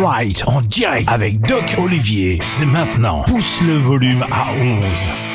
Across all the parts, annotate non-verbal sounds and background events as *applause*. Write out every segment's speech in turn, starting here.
Right en direct avec Doc Olivier. C'est maintenant. Pousse le volume à 11.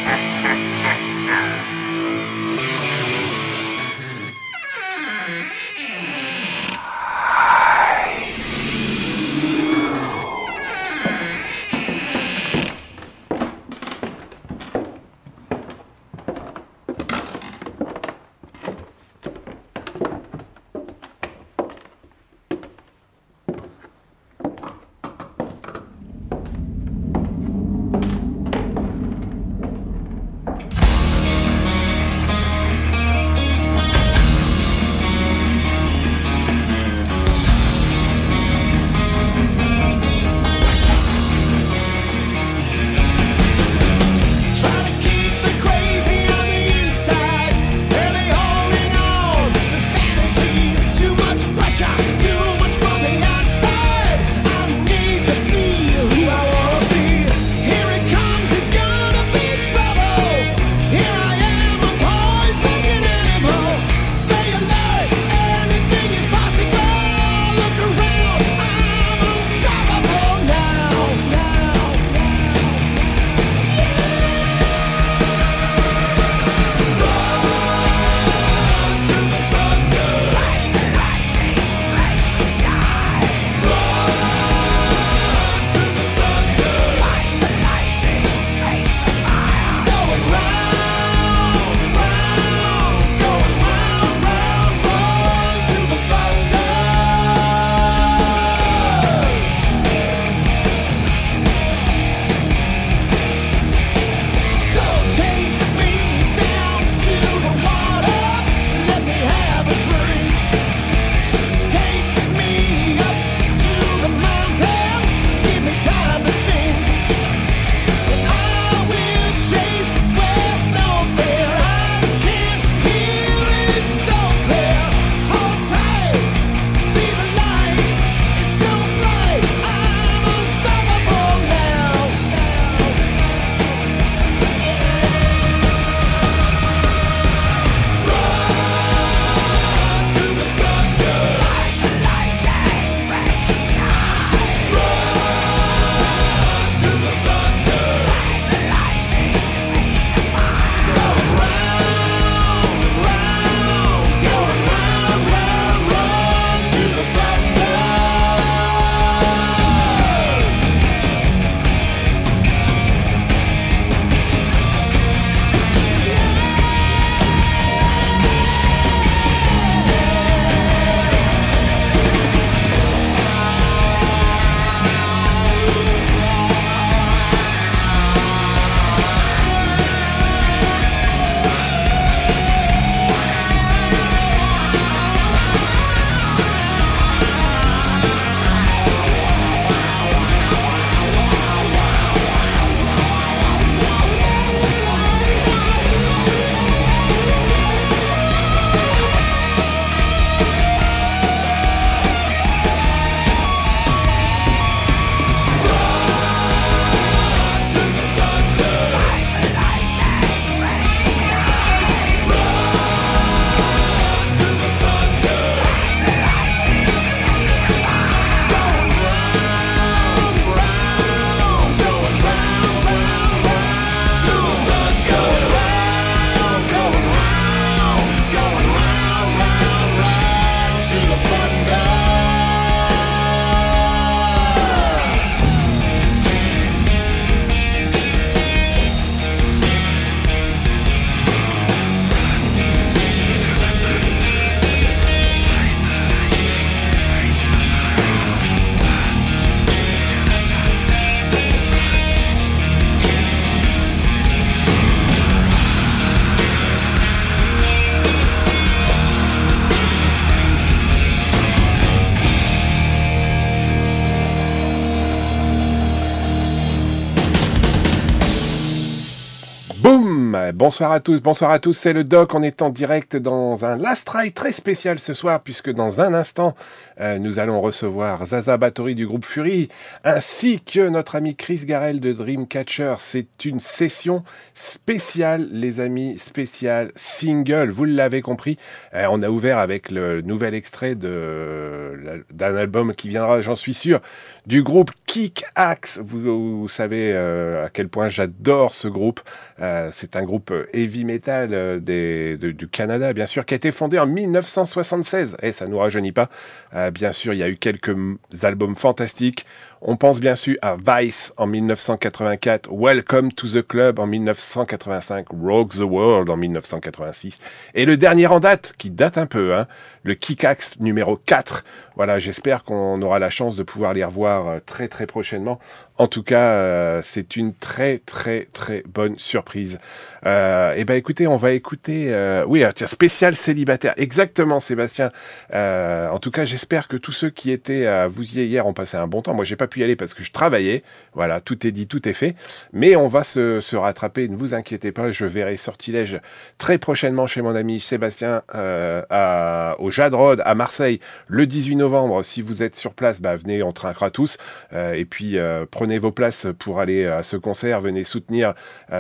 Bonsoir à tous, bonsoir à tous, c'est le doc, on est en direct dans un last try très spécial ce soir puisque dans un instant euh, nous allons recevoir Zaza Batory du groupe Fury ainsi que notre ami Chris Garel de Dreamcatcher. C'est une session spéciale les amis, spéciale single, vous l'avez compris. Euh, on a ouvert avec le nouvel extrait d'un album qui viendra, j'en suis sûr, du groupe Kick Axe. Vous, savez à quel point j'adore ce groupe. Euh, c'est un groupe heavy metal euh, du Canada, bien sûr, qui a été fondé en 1976. Et ça nous rajeunit pas. Euh, bien sûr, il y a eu quelques albums fantastiques. On pense bien sûr à Vice en 1984, Welcome to the Club en 1985, Rogue the World en 1986, et le dernier en date, qui date un peu, hein, le Kickaxe numéro 4. Voilà, j'espère qu'on aura la chance de pouvoir les revoir très très prochainement. En tout cas, c'est une très très très bonne surprise. Euh, et eh ben écoutez, on va écouter, euh, oui, tiens, spécial célibataire, exactement, Sébastien. Euh, en tout cas, j'espère que tous ceux qui étaient à vous y hier ont passé un bon temps. Moi, j'ai pas pu y aller parce que je travaillais. Voilà, tout est dit, tout est fait. Mais on va se, se rattraper. Ne vous inquiétez pas, je verrai Sortilège très prochainement chez mon ami Sébastien euh, à, au Jadrod à Marseille le 18 novembre. Si vous êtes sur place, bah venez, on trinquera tous. Euh, et puis prenez vos places pour aller à ce concert. Venez soutenir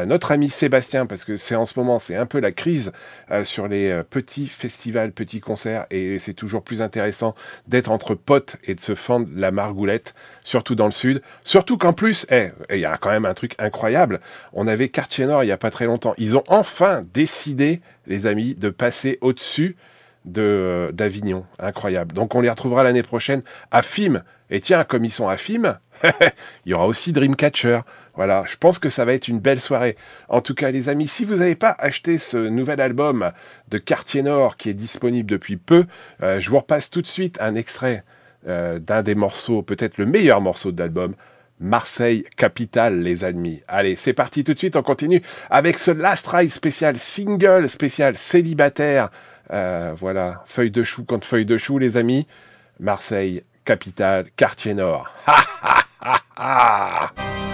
notre ami Sébastien parce que c'est en ce moment, c'est un peu la crise euh, sur les euh, petits festivals, petits concerts, et c'est toujours plus intéressant d'être entre potes et de se fendre la margoulette, surtout dans le sud. Surtout qu'en plus, eh, il y a quand même un truc incroyable. On avait Quartier Nord il y a pas très longtemps. Ils ont enfin décidé, les amis, de passer au-dessus de euh, d'Avignon. Incroyable. Donc on les retrouvera l'année prochaine à FIM. Et tiens, comme ils sont à FIM, *laughs* il y aura aussi Dreamcatcher. Voilà, je pense que ça va être une belle soirée. En tout cas, les amis, si vous n'avez pas acheté ce nouvel album de Quartier Nord qui est disponible depuis peu, euh, je vous repasse tout de suite un extrait euh, d'un des morceaux, peut-être le meilleur morceau de l'album. Marseille Capitale, les amis. Allez, c'est parti tout de suite, on continue avec ce Last Ride spécial single, spécial célibataire. Euh, voilà, feuille de chou contre feuille de chou, les amis. Marseille Capitale, quartier nord. Ha ha ha ha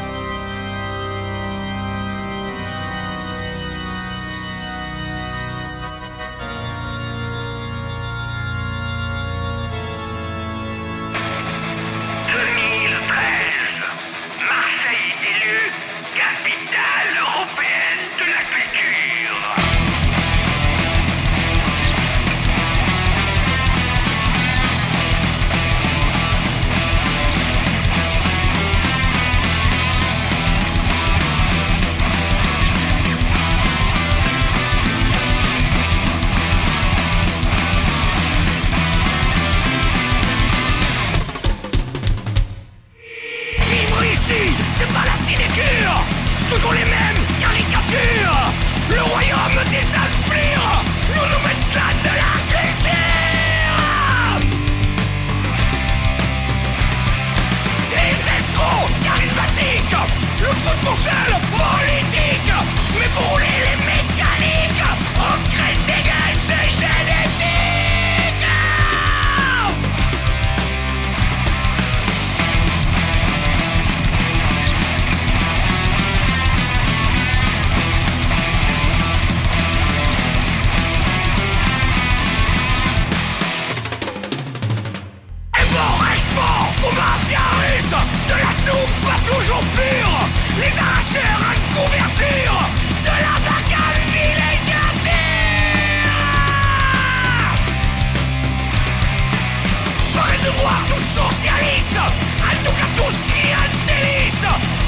Shadow pas toujours purs. Les arracheurs à convertir De la bacane villégiataire Paré de voir nous socialistes À nous qu'à tous qui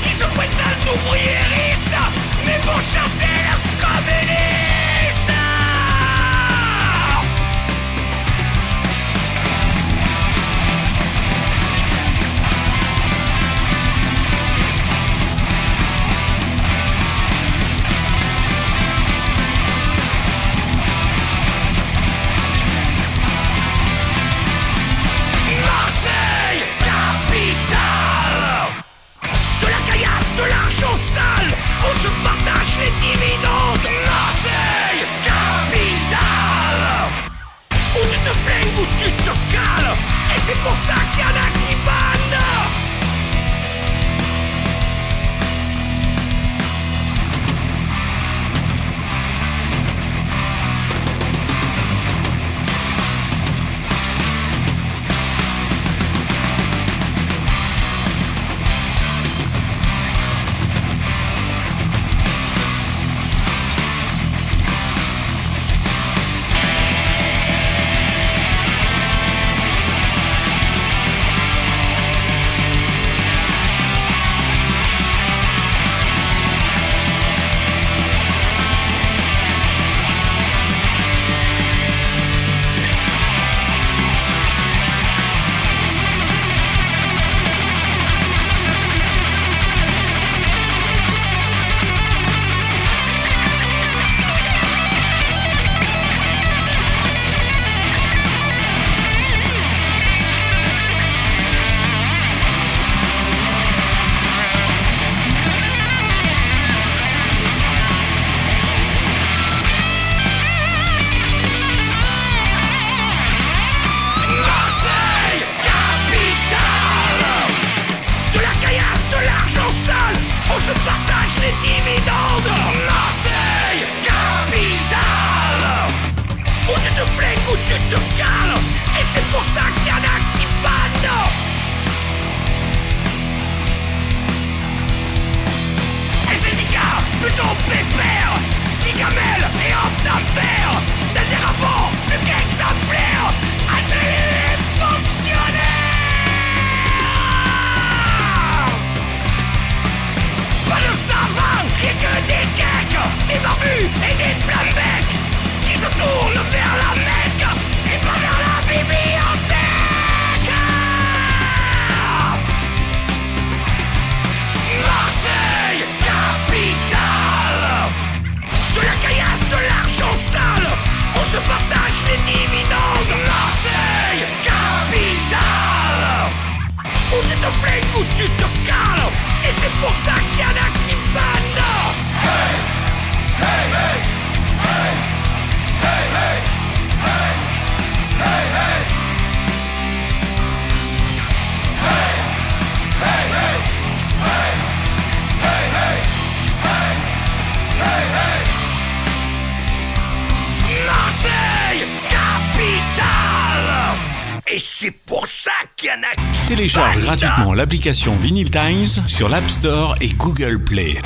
Pépère, Gigamel et Optamper Des dérapants, plus qu'exemplaires Atelier fonctionnaire Pas de savants, rien que des geeks Des barbus et des flambecs Qui se tournent vers la Mecque Et pas vers la Bible. te flingue ou tu te cales. Et c'est pour ça qu'il y en a qui C'est pour ça qu'il y en a qui Télécharge gratuitement l'application Vinyl Times sur l'App Store et Google Play.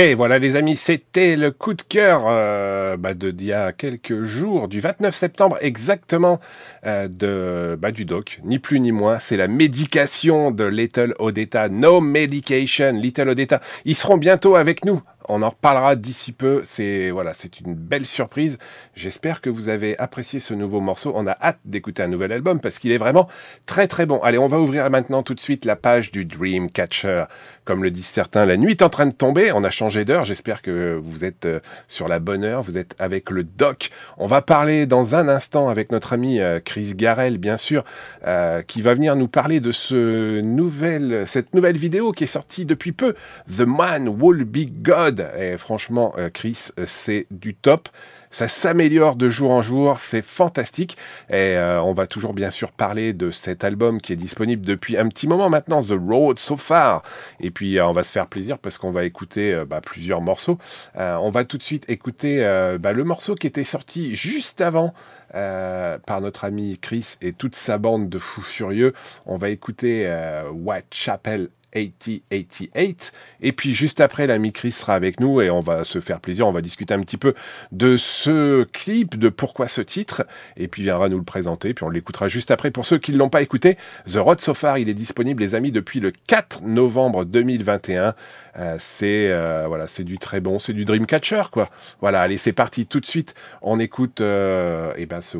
Hey, voilà les amis, c'était le coup de cœur euh, bah, de d'il y a quelques jours, du 29 septembre exactement, euh, de bah, du doc, ni plus ni moins. C'est la médication de Little Odetta, No Medication, Little Odetta. Ils seront bientôt avec nous on en reparlera d'ici peu. C'est voilà, c'est une belle surprise. J'espère que vous avez apprécié ce nouveau morceau. On a hâte d'écouter un nouvel album parce qu'il est vraiment très très bon. Allez, on va ouvrir maintenant tout de suite la page du Dreamcatcher. Comme le disent certains, la nuit est en train de tomber. On a changé d'heure. J'espère que vous êtes euh, sur la bonne heure. Vous êtes avec le doc. On va parler dans un instant avec notre ami euh, Chris Garel, bien sûr, euh, qui va venir nous parler de ce nouvel, cette nouvelle vidéo qui est sortie depuis peu. The Man Will Be God. Et franchement, euh, Chris, euh, c'est du top. Ça s'améliore de jour en jour, c'est fantastique. Et euh, on va toujours bien sûr parler de cet album qui est disponible depuis un petit moment maintenant, The Road So Far. Et puis on va se faire plaisir parce qu'on va écouter bah, plusieurs morceaux. on va tout de suite écouter bah, le morceau qui était sorti juste avant. par notre ami Chris et toute sa bande de fous furieux. On va écouter Whitechapel 8088. Et puis juste après, l'ami Chris sera avec nous et on va se faire plaisir. On va discuter un petit peu de ce clip, de pourquoi ce titre. Et puis viendra nous le présenter. Puis on l'écoutera juste après. Pour ceux qui ne l'ont pas écouté, The Road So Far, il est disponible, les amis, depuis le 4 novembre 2021. Euh, c'est euh, voilà, c'est du très bon, c'est du Dreamcatcher, quoi. Voilà, allez, c'est parti. Tout de suite, on écoute euh, eh ben, ce.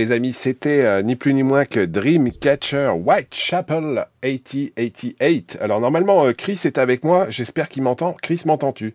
Les amis, c'était euh, ni plus ni moins que Dreamcatcher Whitechapel 8088. Alors normalement, euh, Chris est avec moi, j'espère qu'il m'entend. Chris, m'entends-tu?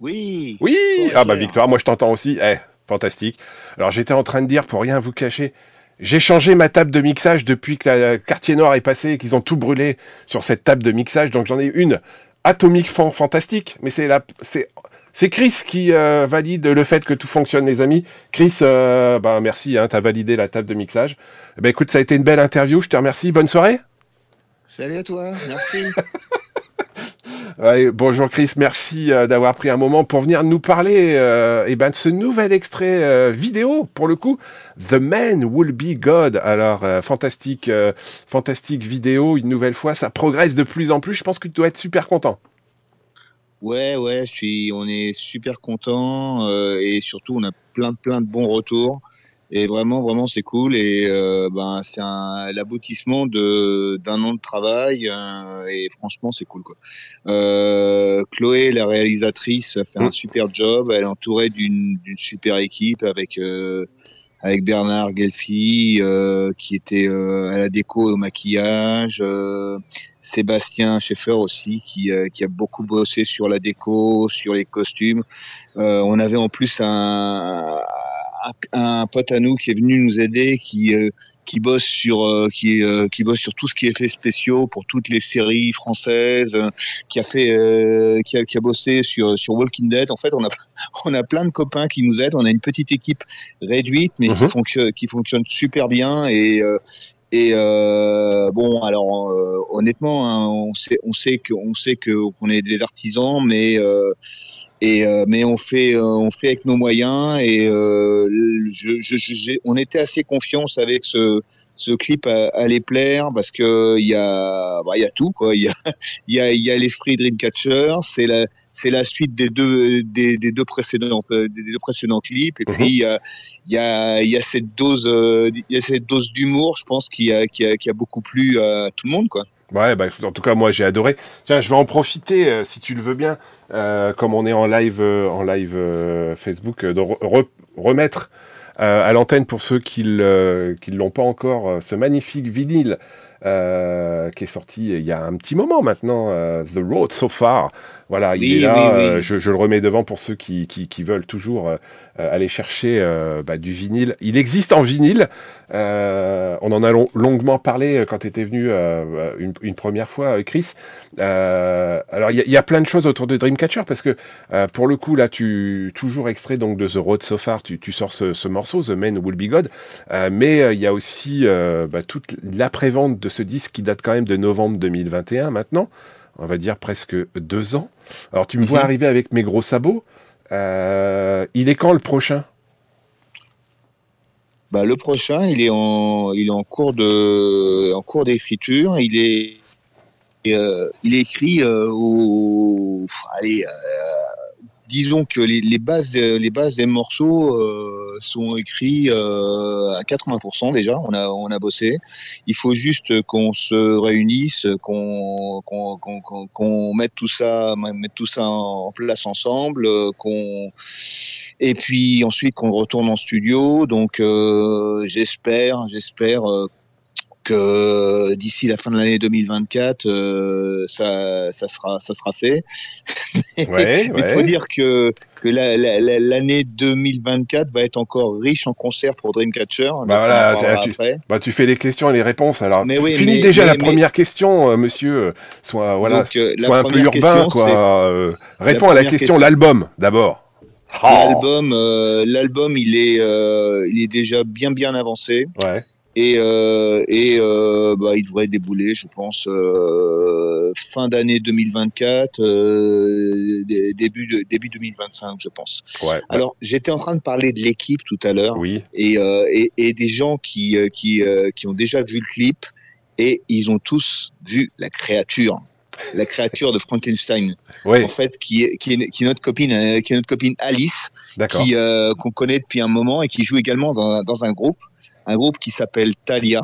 Oui. Oui Bonjour. Ah bah Victoire, moi je t'entends aussi. Eh, fantastique. Alors j'étais en train de dire, pour rien vous cacher, j'ai changé ma table de mixage depuis que la quartier noir est passé et qu'ils ont tout brûlé sur cette table de mixage. Donc j'en ai une atomique fan- fantastique, mais c'est la, c'est, c'est Chris qui euh, valide le fait que tout fonctionne, les amis. Chris, euh, bah merci, hein, t'as validé la table de mixage. Ben écoute, ça a été une belle interview. Je te remercie. Bonne soirée. Salut à toi. Merci. *laughs* Ouais, bonjour Chris, merci euh, d'avoir pris un moment pour venir nous parler euh, eh ben, de ce nouvel extrait euh, vidéo, pour le coup, The Man Will Be God. Alors, euh, fantastique, euh, fantastique vidéo, une nouvelle fois, ça progresse de plus en plus, je pense que tu dois être super content. Ouais, ouais, je suis, on est super content euh, et surtout on a plein, plein de bons retours et vraiment, vraiment c'est cool et euh, ben c'est un l'aboutissement de d'un an de travail euh, et franchement c'est cool quoi. Euh, Chloé, la réalisatrice, a fait un Mm. super job. Elle est entourée d'une d'une super équipe avec euh, avec Bernard Gelfi euh, qui était euh, à la déco et au maquillage. euh, Sébastien Schaeffer aussi qui, euh, qui a beaucoup bossé sur la déco, sur les costumes. Euh, on avait en plus un, un, pote à nous qui est venu nous aider, qui euh, qui bosse sur euh, qui euh, qui bosse sur tout ce qui est effets spéciaux pour toutes les séries françaises, qui a fait qui a qui a bossé sur sur Walking Dead. En fait, on a *laughs* on a plein de copains qui nous aident. On a une petite équipe réduite mais qui Mhm. fonctionne qui fonctionne super bien et et euh, bon, alors euh, honnêtement, hein, on sait, on sait que, on sait que qu'on est des artisans, mais euh, et euh, mais on fait, euh, on fait avec nos moyens et euh, je, je, on était assez confiants, que ce ce clip allait plaire parce que il y a, bah, il y a tout quoi. Il y a, *laughs* il y a, il y a l'esprit Dreamcatcher, c'est la, c'est la suite des deux, des, des deux précédents, des deux précédents clips. Et Mhm. puis il y a, il y a, il y a cette dose, il y a cette dose d'humour, je pense, qui a, qui a, qui a beaucoup plu à tout le monde quoi. Ouais, bah, en tout cas, moi, j'ai adoré. Tiens, je vais en profiter, euh, si tu le veux bien, euh, comme on est en live, euh, en live euh, Facebook, de re- re- remettre euh, à l'antenne pour ceux qui ne l'ont pas encore, ce magnifique vinyle euh, qui est sorti il y a un petit moment maintenant, euh, The Road So Far. Voilà, il est là. oui, oui. je, je le remets devant pour ceux qui, qui, qui veulent toujours aller chercher euh, bah, du vinyle. Il existe en vinyle. Euh, on en a long- longuement parlé euh, quand tu étais venu euh, une, une première fois, euh, Chris. Euh, alors, il y, a- il y a plein de choses autour de Dreamcatcher parce que euh, pour le coup, là, tu toujours extrait donc de The Road So Far, tu, tu sors ce, ce morceau, The Man Will Be God. Euh, mais euh, il y a aussi euh, bah, toute l'après-vente de ce disque qui date quand même de novembre 2021 maintenant. On va dire presque deux ans. Alors, tu me vois Mhm. arriver avec mes gros sabots. Euh, il est quand le prochain? Bah, le prochain, il est en, il est en cours de, en cours d'écriture. Il est, euh, il écrit euh, au, allez, disons que les, bases, les bases des morceaux sont écrits euh, à 80% déjà. On a, on a bossé. Il faut juste qu'on se réunisse, qu'on, qu'on, qu'on- qu'on mette tout ça, mette tout ça en place ensemble, euh, qu'on et puis ensuite qu'on retourne en studio. Donc euh, j'espère, j'espère euh, que d'ici la fin de l'année 2024, euh, ça, ça sera, ça sera fait. *laughs* Ouais, Il faut dire que que la- la- la- l'année 2024 va être encore riche en concerts pour Dreamcatcher. Bah voilà, tu-. Bah, tu fais les questions et les réponses. Alors, Mais oui, finis mais- déjà mais- la première question, euh, monsieur. euh, Soit voilà, Donc, euh, soit un peu urbain, quoi. Euh, réponds à la question, l'album d'abord. Oh. L'album, euh, l'album, il est, euh, il est déjà bien bien avancé. Ouais. Et euh, et euh, bah, il devrait débouler, je pense, euh, fin d'année 2024, euh, dé- début de, début 2025, je pense. Ouais. Alors, j'étais en train de parler de l'équipe tout à l'heure Oui. et, euh, et et des gens qui euh, qui euh, qui ont déjà vu le clip et ils ont tous vu la créature. La créature de Frankenstein, Oui. en fait, qui est, qui est, qui est notre copine, euh, qui est notre copine Alice, qui euh, qu'on connaît depuis un moment et qui joue également dans, dans un groupe, un groupe qui s'appelle Thalia,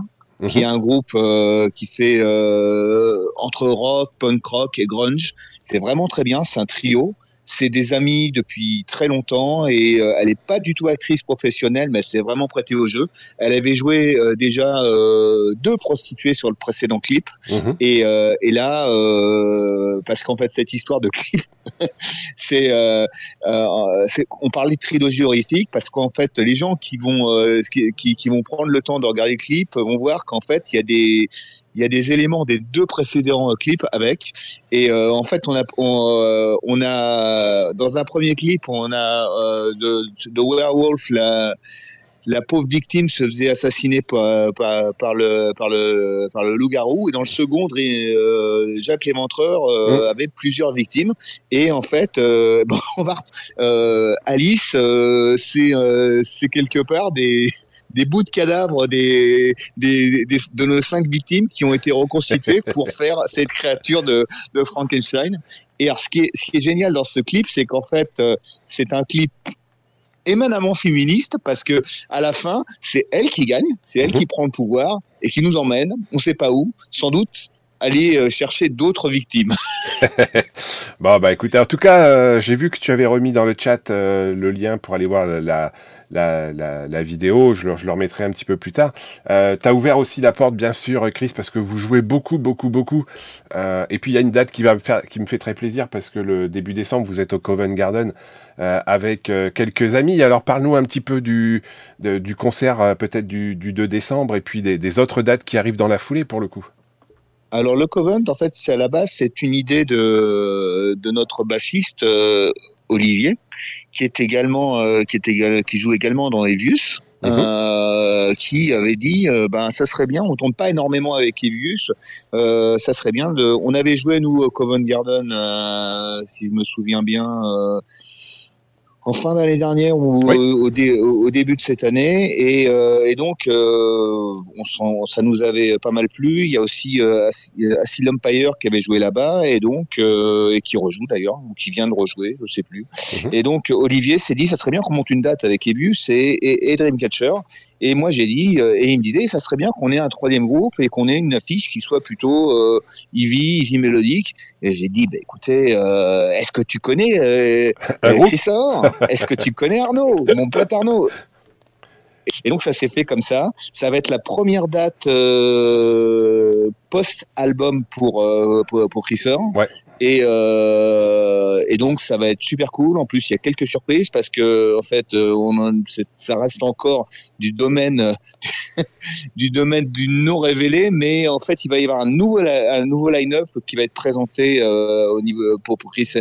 qui est Mhm. un groupe euh, qui fait euh, entre rock, punk rock et grunge. C'est vraiment très bien, c'est un trio. C'est des amis depuis très longtemps et euh, elle n'est pas du tout actrice professionnelle, mais elle s'est vraiment prêtée au jeu. Elle avait joué euh, déjà euh, deux prostituées sur le précédent clip Mhm. et, euh, et là, euh, parce qu'en fait cette histoire de clip, *laughs* c'est, euh, euh, on parlait de trilogie horrifique parce qu'en fait les gens qui vont euh, qui, qui, qui vont prendre le temps de regarder le clip vont voir qu'en fait il y a des il y a des éléments des deux précédents euh, clips avec. Et euh, en fait on a on, euh, on a dans un premier clip on a euh, de, de Werewolf la la pauvre victime se faisait assassiner par, par, par le par le par le loup-garou. Et dans le second euh, Jacques Léventreur euh, avait plusieurs victimes. Et en fait euh, *laughs* bon, on va euh, Alice euh, c'est euh, c'est quelque part des des bouts de cadavres des, des, des- de nos cinq victimes qui ont été reconstituées pour *laughs* faire cette créature de, de Frankenstein. Et alors, ce qui est, ce qui est génial dans ce clip, c'est qu'en fait, euh, c'est un clip éminemment féministe parce que à la fin, c'est elle qui gagne, c'est elle Mhm. qui prend le pouvoir et qui nous emmène, on sait pas où, sans doute aller euh, chercher d'autres victimes. *laughs* *laughs* Bon, bah écoute, en tout cas, euh, j'ai vu que tu avais remis dans le chat euh, le lien pour aller voir la, la, la, vidéo. Je je le remettrai un petit peu plus tard. Euh, tu ouvert aussi la porte, bien sûr, Chris, parce que vous jouez beaucoup, beaucoup, beaucoup. Et puis, il y a une date qui, va me faire, qui me fait très plaisir parce que le début décembre, vous êtes au Covent Garden avec quelques amis. Alors, parle-nous un petit peu du, du concert, peut-être du, du 2 décembre, et puis des, des autres dates qui arrivent dans la foulée, pour le coup. Alors le Covent, en fait, c'est à la base, c'est une idée de, de notre bassiste euh, Olivier, qui est également, euh, qui est qui joue également dans Evius. Mhm. euh, qui avait dit euh, ben ça serait bien on tourne pas énormément avec Evius euh, ça serait bien de on avait joué nous au Covent Garden euh, si je me souviens bien euh, en fin d'année dernière ou Oui. au, au dé- au- au début de cette année et, euh, et donc euh, on ça nous avait pas mal plu. Il y a aussi euh, As- Asylum Empire qui avait joué là-bas et donc euh, et qui rejoue d'ailleurs ou qui vient de rejouer, je sais plus. Mhm. Et donc Olivier s'est dit ça serait bien qu'on monte une date avec Ebus et, et, et Dreamcatcher. Et moi j'ai dit euh, et il me disait ça serait bien qu'on ait un troisième groupe et qu'on ait une affiche qui soit plutôt euh, Ivy, Ivy mélodique. Et j'ai dit bah écoutez euh, est-ce que tu connais euh, euh, est-ce que tu connais Arnaud, mon pote Arnaud? Et donc ça s'est fait comme ça. Ça va être la première date euh, post-album pour, euh, pour pour Chriser. Ouais. Et euh, et donc ça va être super cool. En plus il y a quelques surprises parce que en fait euh, on ça reste encore du domaine *laughs* du domaine du non révélé, mais en fait il va y avoir un nouveau un nouveau line-up qui va être présenté euh, au niveau pour pour Chris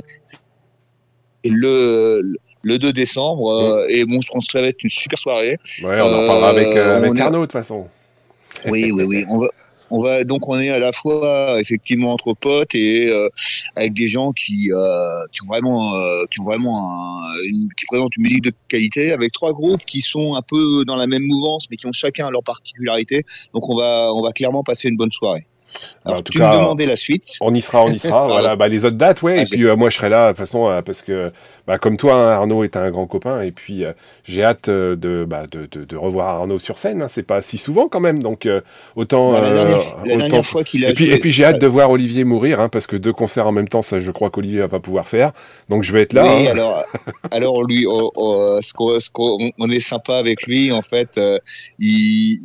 et le le 2 décembre euh, et bon je pense que ça va être une super soirée Ouais, on en reparlera avec, avec Arnaud, de toute façon. oui oui oui *laughs* on va on va donc on est à la fois effectivement entre potes et euh, avec des gens qui euh, qui ont vraiment euh, qui ont vraiment un- une, qui présentent une musique de qualité avec trois groupes qui sont un peu dans la même mouvance mais qui ont chacun leur particularité. Donc on va on va clairement passer une bonne soirée alors En tout tu cas, me demandais la suite On y sera, on y sera. *laughs* voilà, bah, les autres dates, ouais. Ah, et puis euh, moi, je serai là, de toute façon, euh, parce que, bah, comme toi, hein, Arnaud est un grand copain, et puis euh, j'ai hâte de, bah, de, de, de revoir Arnaud sur scène. Hein. C'est pas si souvent quand même, donc autant. Bah, la dernière, la autant- dernière fois qu'il a Et puis, et puis j'ai hâte de voir Olivier mourir, hein, parce que deux concerts en même temps, ça, je crois qu'Olivier va pas pouvoir faire. Donc je vais être là. Oui, hein. alors, *laughs* alors lui, oh, oh, ce qu'on- on est sympa avec lui, en fait, il,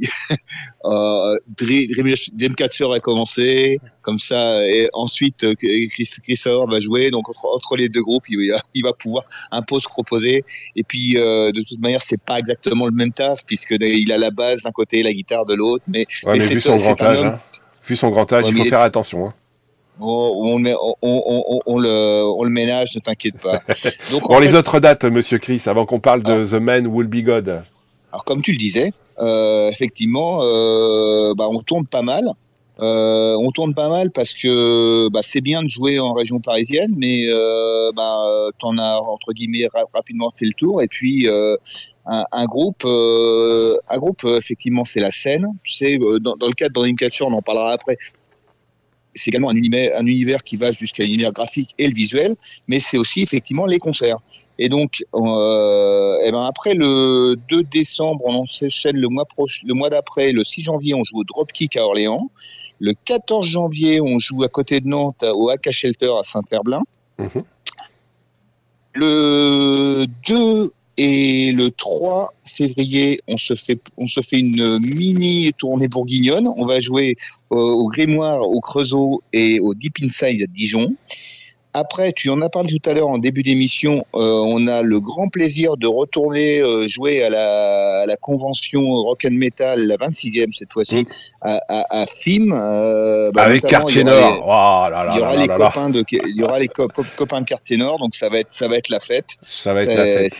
euh, Dream- Dream- Dreamcatcher a commencé, comme ça, et ensuite euh, Chris, Chris va jouer, donc entre, entre les deux groupes, il va, il va pouvoir un peu se proposer. Et puis, euh, de toute manière, c'est pas exactement le même taf, puisque il a la basse d'un côté, la guitare de l'autre, mais Ouais, mais mais c'est- vu son grand âge, hein. vu son grand âge, Ouais, il faut il est- faire attention. Hein. on, on, on, on, le, on le ménage, ne t'inquiète pas. *laughs* Donc, Bon, en les fait, autres dates, Monsieur Chris, avant qu'on parle Ah. de The Man Will Be God. Alors comme tu le disais, euh, effectivement, euh, bah, on tourne pas mal. Euh, on tourne pas mal parce que bah, c'est bien de jouer en région parisienne, mais euh, bah, t'en as entre guillemets ra- rapidement fait le tour. Et puis euh, un, un groupe, euh, un groupe effectivement c'est la scène. Tu sais, euh, dans, dans le cadre de Dreamcatcher, on en parlera après. C'est également un univers, un univers qui va jusqu'à l'univers graphique et le visuel, mais c'est aussi effectivement les concerts. Et donc, euh, eh ben après le 2 décembre, on enchaîne le mois proche, le mois d'après, le 6 janvier, on joue au Dropkick à Orléans. Le 14 janvier, on joue à côté de Nantes au AK Shelter à Saint-Herblain. Mhm. Le 2 et le 3 février, on se fait, on se fait une mini tournée bourguignonne. On va jouer au, au Grimoire, au Creusot et au Deep Inside à Dijon. Après, tu en as parlé tout à l'heure en début d'émission, euh, on a le grand plaisir de retourner euh, jouer à la, à la convention Rock and Metal, la 26e cette fois-ci, Mm. à, à, à FIM. euh, bah, Avec Quartier aura Nord. Oh il y aura les copains de, il y aura les co- co- copains de Quartier Nord, donc ça va être, ça va être la fête. Ça va être la fête.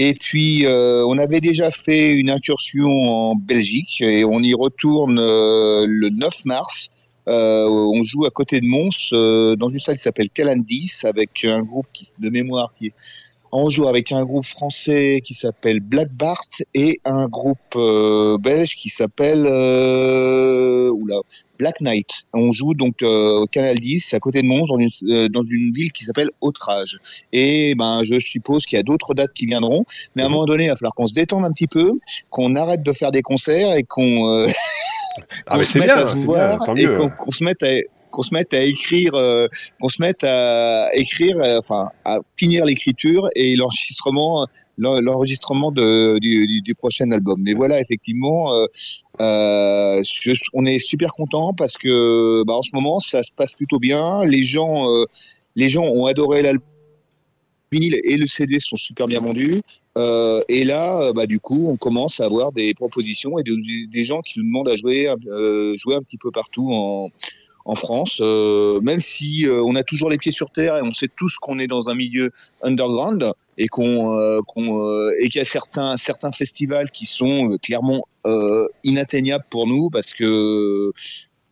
Et puis, euh, on avait déjà fait une incursion en Belgique et on y retourne euh, le 9 mars. Euh, on joue à côté de Mons dans une salle qui s'appelle Calandis avec un groupe de mémoire qui on joue avec un groupe français qui s'appelle Black Bart et un groupe belge qui s'appelle oula, Black Knight. On joue donc euh, au Canal 10 à côté de Mons dans une, euh, dans une ville qui s'appelle Autrage. Et ben je suppose qu'il y a d'autres dates qui viendront, mais à un Mhm. moment donné, il va falloir qu'on se détende un petit peu, qu'on arrête de faire des concerts et qu'on euh, *laughs* Ah, se c'est mette bien, à se c'est voir bien, tant et qu'on se mette à qu'on se mette à écrire, euh, qu'on se mette à écrire, euh, enfin à finir l'écriture et l'enregistrement, l'en- l'enregistrement du, prochain album. Mais voilà, effectivement, euh, euh, on est super content parce que bah, en ce moment ça se passe plutôt bien. Les gens, euh, les gens ont adoré l'album. vinyle et le CD sont super bien vendus. Et là, bah, du coup, on commence à avoir des propositions et des, gens qui nous demandent à jouer, jouer un petit peu partout en, France. Même si on a toujours les pieds sur terre et on sait tous qu'on est dans un milieu underground et qu'on euh, qu'on, euh, et qu'il y a certains certains festivals qui sont euh, clairement euh, inatteignables pour nous parce que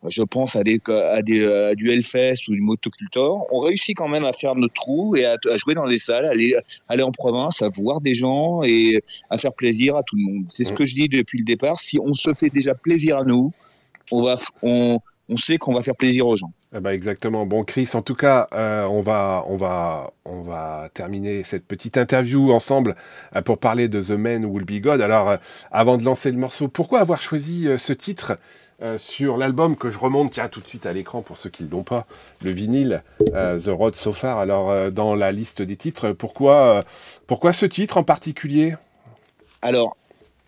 je pense à des, à des à du Hellfest ou du Motocultor. On réussit quand même à faire notre trou et à, à jouer dans des salles, aller aller en province, à voir des gens et à faire plaisir à tout le monde. C'est ce Mm. que je dis depuis le départ. Si on se fait déjà plaisir à nous, on va on on sait qu'on va faire plaisir aux gens. Eh ben exactement. Bon, Chris, en tout cas, euh, on va, on va, on va terminer cette petite interview ensemble euh, pour parler de The Man Will Be God. Alors, euh, avant de lancer le morceau, pourquoi avoir choisi ce titre sur l'album que je remonte, tiens, tout de suite à l'écran pour ceux qui ne l'ont pas, le vinyle, The Road So Far. Alors, dans la liste des titres, pourquoi, pourquoi ce titre en particulier? Alors,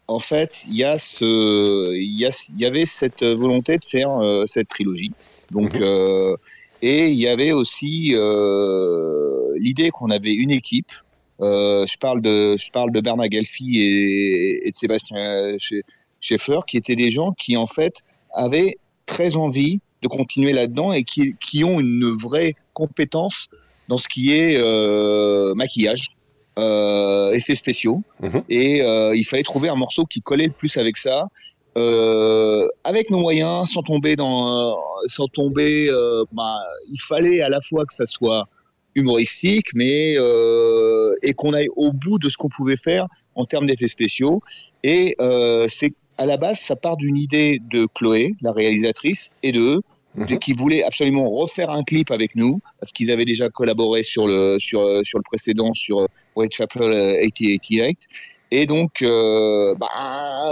en fait, il y a ce, il y, a, y avait cette volonté de faire euh, cette trilogie. Donc, Mhm. euh, et il y avait aussi euh, l'idée qu'on avait une équipe. Je parle de, je parle de Bernard Gelfi et, et de Sébastien Schaeffer, qui étaient des gens qui en fait avaient très envie de continuer là-dedans et qui, qui ont une vraie compétence dans ce qui est maquillage, euh, effets spéciaux Mhm. et euh, il fallait trouver un morceau qui collait le plus avec ça, euh, avec nos moyens, sans tomber dans, sans tomber. euh, bah, il fallait à la fois que ça soit humoristique, mais et qu'on aille au bout de ce qu'on pouvait faire en termes d'effets spéciaux. Et c'est à la base, ça part d'une idée de Chloé, la réalisatrice, et de Mhm. qui voulaient absolument refaire un clip avec nous, parce qu'ils avaient déjà collaboré sur le sur sur le précédent, sur Whitechapel euh, 8088. Et donc, euh, bah,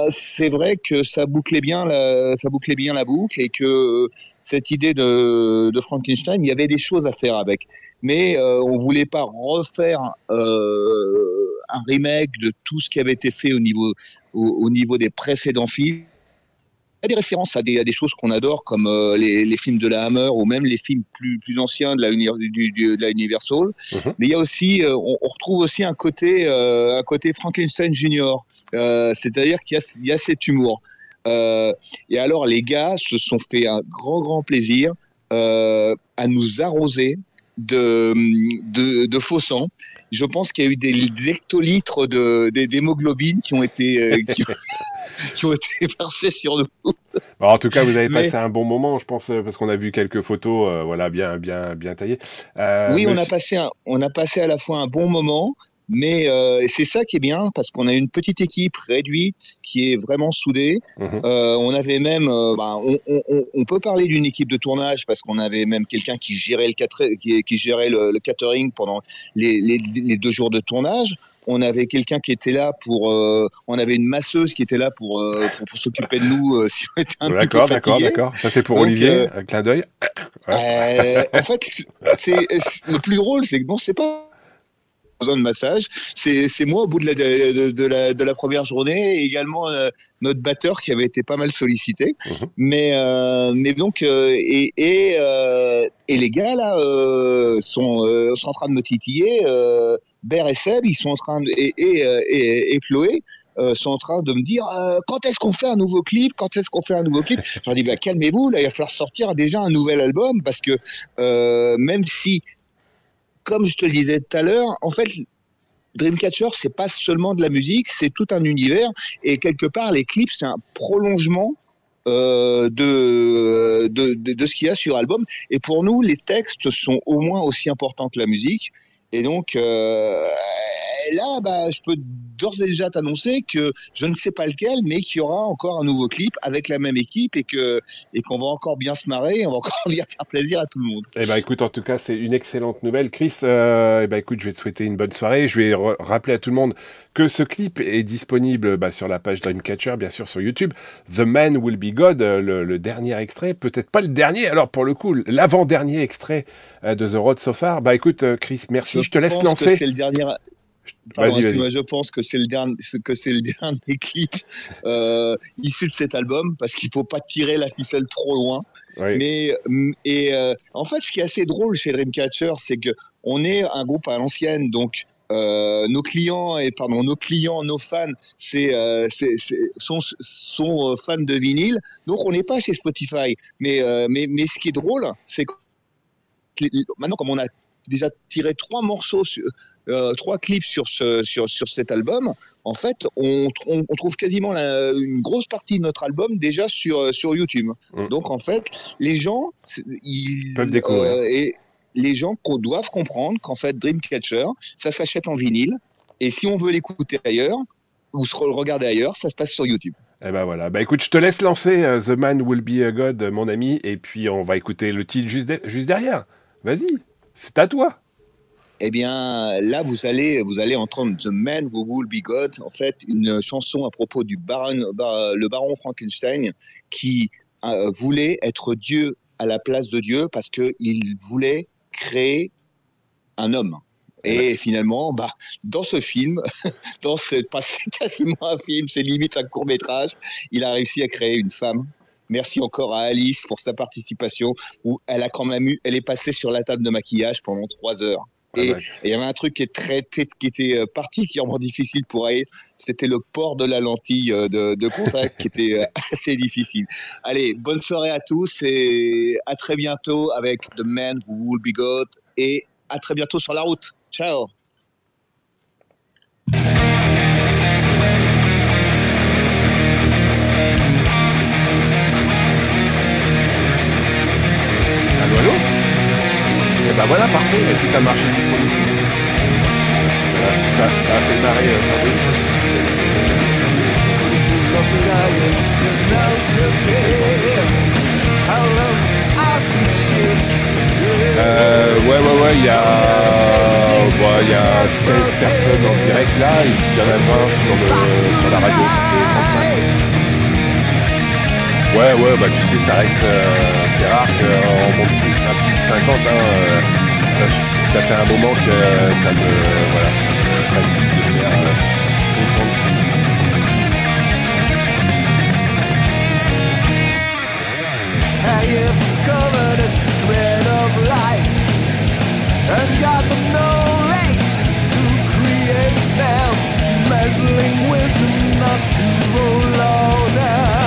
c'est vrai que ça bouclait bien, la, ça bouclait bien la boucle et que cette idée de, Frankenstein, il y avait des choses à faire avec. Mais euh, on voulait pas refaire euh, un remake de tout ce qui avait été fait au niveau, au, au niveau des précédents films. Il y a des références à des, à des choses qu'on adore, comme euh, les, les films de la Hammer ou même les films plus, plus anciens de la, uni- du, du- de la Universal. Mhm. Mais il y a aussi, euh, on, on retrouve aussi un côté, euh, un côté Frankenstein Junior. Euh, C'est-à-dire qu'il y a, il y a cet humour. Euh, et alors, les gars se sont fait un grand, grand plaisir euh, à nous arroser de, de, de faux sang. Je pense qu'il y a eu des, hectolitres de- d'hémoglobine qui ont été, euh, qui, *laughs* qui ont été *laughs* versés sur nous. Alors, en tout cas, vous avez Mais- passé un bon moment, je pense, euh, parce qu'on a vu quelques photos, euh, voilà, bien, bien, bien taillées. Euh, oui, on a passé, un, on a passé à la fois un bon moment, mais euh, c'est ça qui est bien parce qu'on a une petite équipe réduite qui est vraiment soudée. Mhm. Euh, on avait même, euh, bah, on, on- on- on peut parler d'une équipe de tournage parce qu'on avait même quelqu'un qui gérait le catre- qui, qui gérait le, le catering pendant les, les, les deux jours de tournage. On avait quelqu'un qui était là pour, euh, on avait une masseuse qui était là pour euh, pour, pour s'occuper de nous euh, *laughs* si on était un petit peu D'accord, d'accord, fatigué. d'accord. Ça, c'est pour Donc, Olivier, euh, un clin d'œil. Euh, en fait, c'est- le plus drôle, c'est que bon, c'est pas besoin de massage. C'est moi au bout de la, de, de la, de la première journée et également euh, notre batteur qui avait été pas mal sollicité. Mhm. Mais, euh, mais donc, euh, et, et, euh, et les gars là euh, sont, euh, sont en train de me titiller. Euh, Ber et Seb, ils sont en train de, et, et, et, et Chloé. euh, sont en train de me dire euh, quand est-ce qu'on fait un nouveau clip? Quand est-ce qu'on fait un nouveau clip? Je leur dis bah, calmez-vous là il va falloir sortir déjà un nouvel album parce que euh, même si comme je te le disais tout à l'heure en fait Dreamcatcher c'est pas seulement de la musique c'est tout un univers. Et quelque part les clips c'est un prolongement euh, de, de, de, de ce qu'il y a sur album. Et pour nous les textes sont au moins aussi importants que la musique. Et donc euh, là, bah, je peux d'ores et déjà t'annoncer que je ne sais pas lequel, mais qu'il y aura encore un nouveau clip avec la même équipe et que et qu'on va encore bien se marrer, on va encore *laughs* bien faire plaisir à tout le monde. Eh ben écoute, en tout cas, c'est une excellente nouvelle. Chris, euh, eh ben écoute, je vais te souhaiter une bonne soirée. Je vais rappeler à tout le monde que ce clip est disponible bah, sur la page Dreamcatcher, bien sûr, sur YouTube. The Man Will Be God, euh, le, le dernier extrait, peut-être pas le dernier, alors pour le coup, l'avant-dernier extrait euh, de The Road So Far. Bah écoute, Chris, merci. Je, te laisse lancer. C'est le dernier. Pardon, je pense que c'est le dernier, que c'est le dernier clip euh, issu de cet album parce qu'il faut pas tirer la ficelle trop loin. Oui. Mais mm, et euh, en fait, ce qui est assez drôle chez Dreamcatcher, c'est que on est un groupe à l'ancienne, donc euh, nos clients et pardon, nos clients, nos fans, c'est euh, sont sont fans de vinyle. Donc on n'est pas chez Spotify. Mais euh, mais mais ce qui est drôle, c'est que maintenant comme on a déjà tiré trois morceaux sur euh, trois clips sur ce sur sur cet album, en fait, on, on trouve quasiment la- une grosse partie de notre album déjà sur euh, sur YouTube. Mm. Donc en fait, les gens ils Peuvent découvrir. euh, et les gens doivent comprendre qu'en fait Dreamcatcher, ça s'achète en vinyle et si on veut l'écouter ailleurs ou se re- regarder ailleurs, ça se passe sur YouTube. Eh ben voilà. Bah écoute, je te laisse lancer The Man Will Be a God, mon ami, et puis on va écouter le titre juste, de- juste derrière. Vas-y, c'est à toi. Eh bien, là, vous allez, vous allez entendre The Man Who Will Be God, en fait, une chanson à propos du baron, bar- le baron Frankenstein qui euh, voulait être Dieu à la place de Dieu parce que il voulait créer un homme. Et finalement, bah, dans ce film, *laughs* dans c'est quasiment un film, c'est limite un court métrage, il a réussi à créer une femme. Merci encore à Alice pour sa participation, où elle a quand même eu, elle est passée sur la table de maquillage pendant trois heures. Et il y avait un truc qui, est très, qui était euh, particulièrement difficile pour elle, c'était le port de la lentille euh, de, de contact qui était euh, *laughs* assez difficile. Allez, bonne soirée à tous et à très bientôt avec The Man Who Will Be God et à très bientôt sur la route. Ciao Eh ben voilà, parfait, et tout a marché du premier coup. Voilà, ça, ça a fait marrer euh. Euh, ouais, ouais, ouais, il y a, bon, il y a 16 personnes en direct là, et puis il y en a 20 sur, la radio, ça fait 35. Ouais, ouais, bah tu sais, ça reste, euh, c'est rare qu'on monte plus à plus de 50, hein, euh, ça, fait un moment que ça me, voilà, ça me fatigue de faire euh, autant discovered a thread of life? And got the knowledge to create them, meddling with not to roll down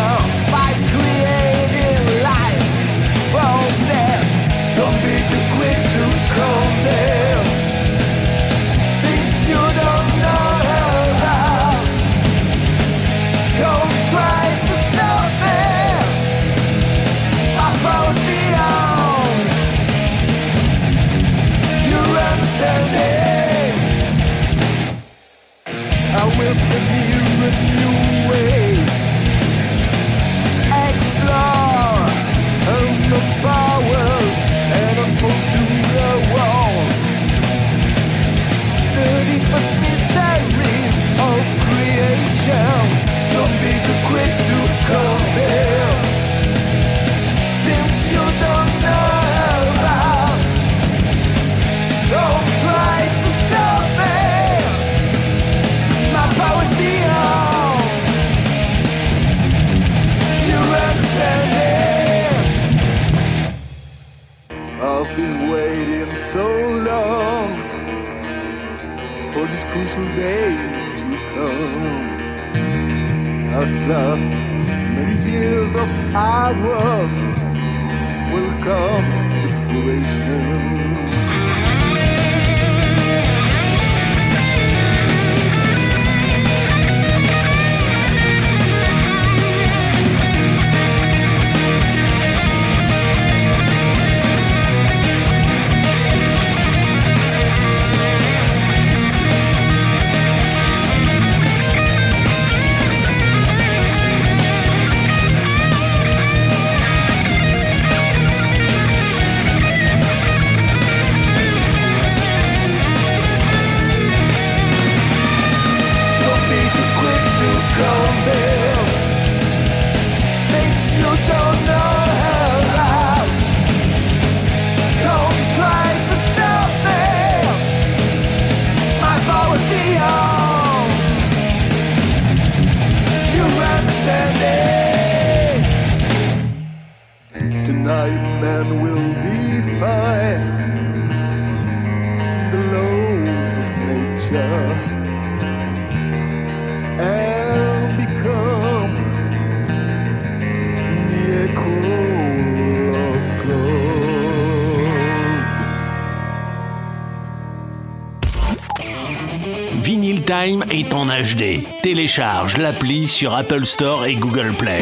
Vinyl Time est en HD. Télécharge l'appli sur Apple Store et Google Play.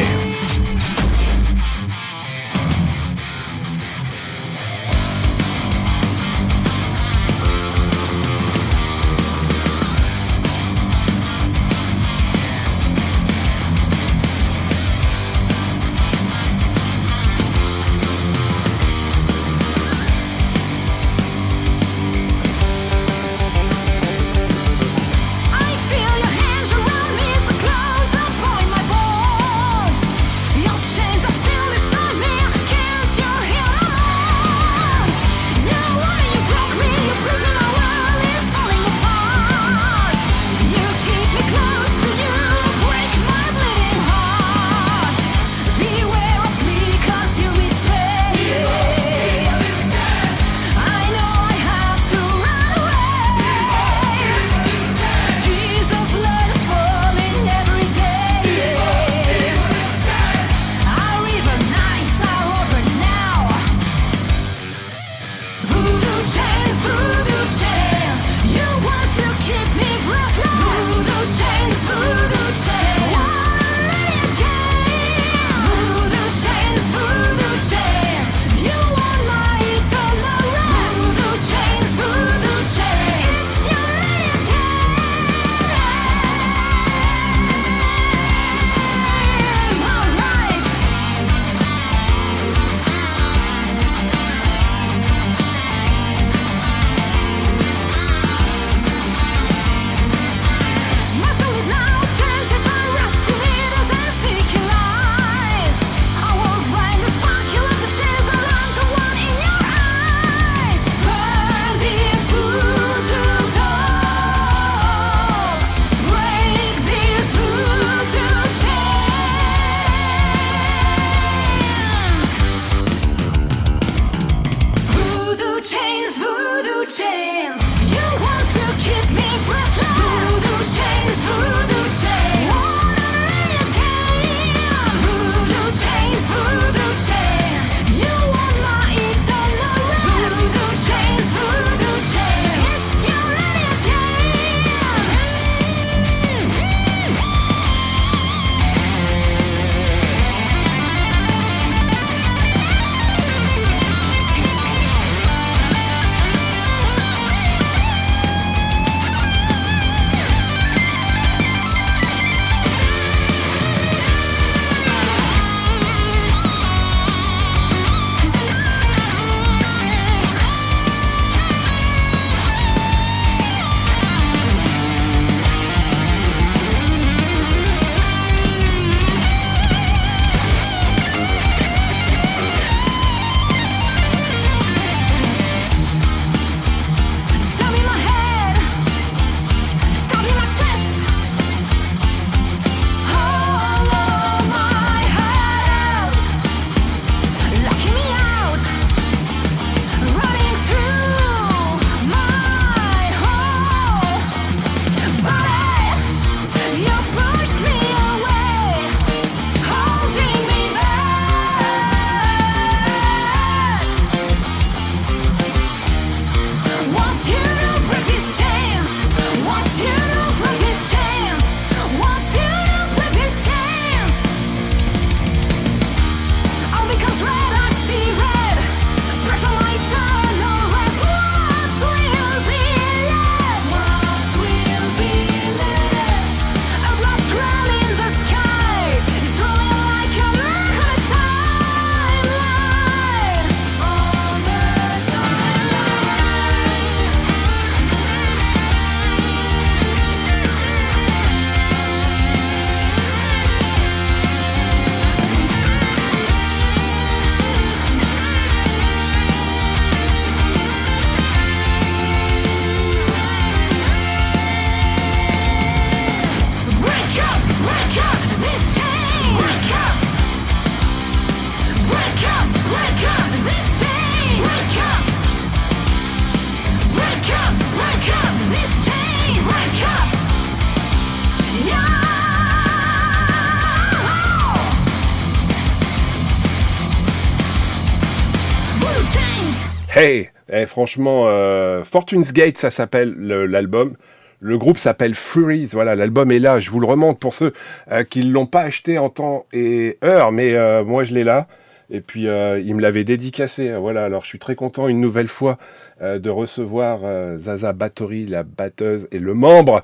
Franchement, euh, Fortune's Gate, ça s'appelle le- l'album. Le groupe s'appelle Furies. Voilà, l'album est là. Je vous le remonte pour ceux euh, qui ne l'ont pas acheté en temps et heure, mais euh, moi je l'ai là. Et puis il me l'avait dédicacé. Voilà, alors je suis très content une nouvelle fois de recevoir Zaza Bathory, la batteuse et le membre,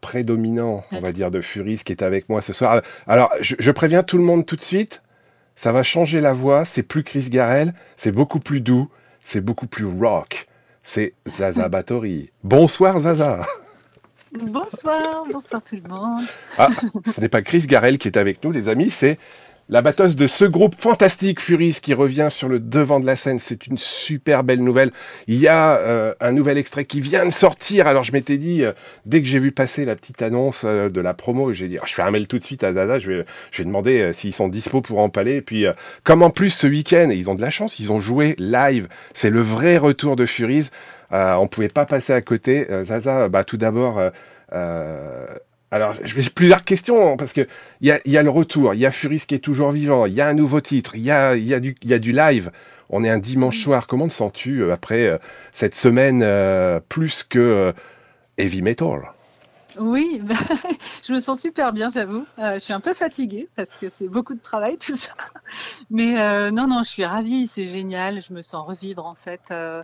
prédominant, on va dire, de Furies qui est avec moi ce soir. Alors je, je préviens tout le monde tout de suite. Ça va changer la voix, c'est plus Chris Garel, c'est beaucoup plus doux, c'est beaucoup plus rock. C'est Zaza Bathory. Bonsoir Zaza. Bonsoir, bonsoir tout le monde. Ah, ce n'est pas Chris Garel qui est avec nous, les amis, c'est la batteuse de ce groupe fantastique Furies qui revient sur le devant de la scène. C'est une super belle nouvelle. Il y a euh, un nouvel extrait qui vient de sortir. Alors je m'étais dit, euh, dès que j'ai vu passer la petite annonce euh, de la promo, j'ai dit, Ah, je fais un mail tout de suite à Zaza, je vais, je vais demander euh, s'ils sont dispo pour en parler. Et puis, comme en plus ce week-end, ils ont de la chance, ils ont joué live. C'est le vrai retour de Furies. On pouvait pas passer à côté. Zaza, bah, tout d'abord, euh, alors, j'ai plusieurs questions, parce que il y a, il y a le retour, il y a Furis qui est toujours vivant, il y a un nouveau titre, il y a, il y a, du, il y a du live. On est un dimanche soir. Comment te sens-tu euh, après euh, cette semaine euh, plus que euh, heavy metal? Oui, *laughs* bah, je me sens super bien, j'avoue. Euh, je suis un peu fatiguée parce que c'est beaucoup de travail *laughs* tout ça. Mais euh, non, non, je suis ravie, c'est génial. Je me sens revivre en fait. Euh,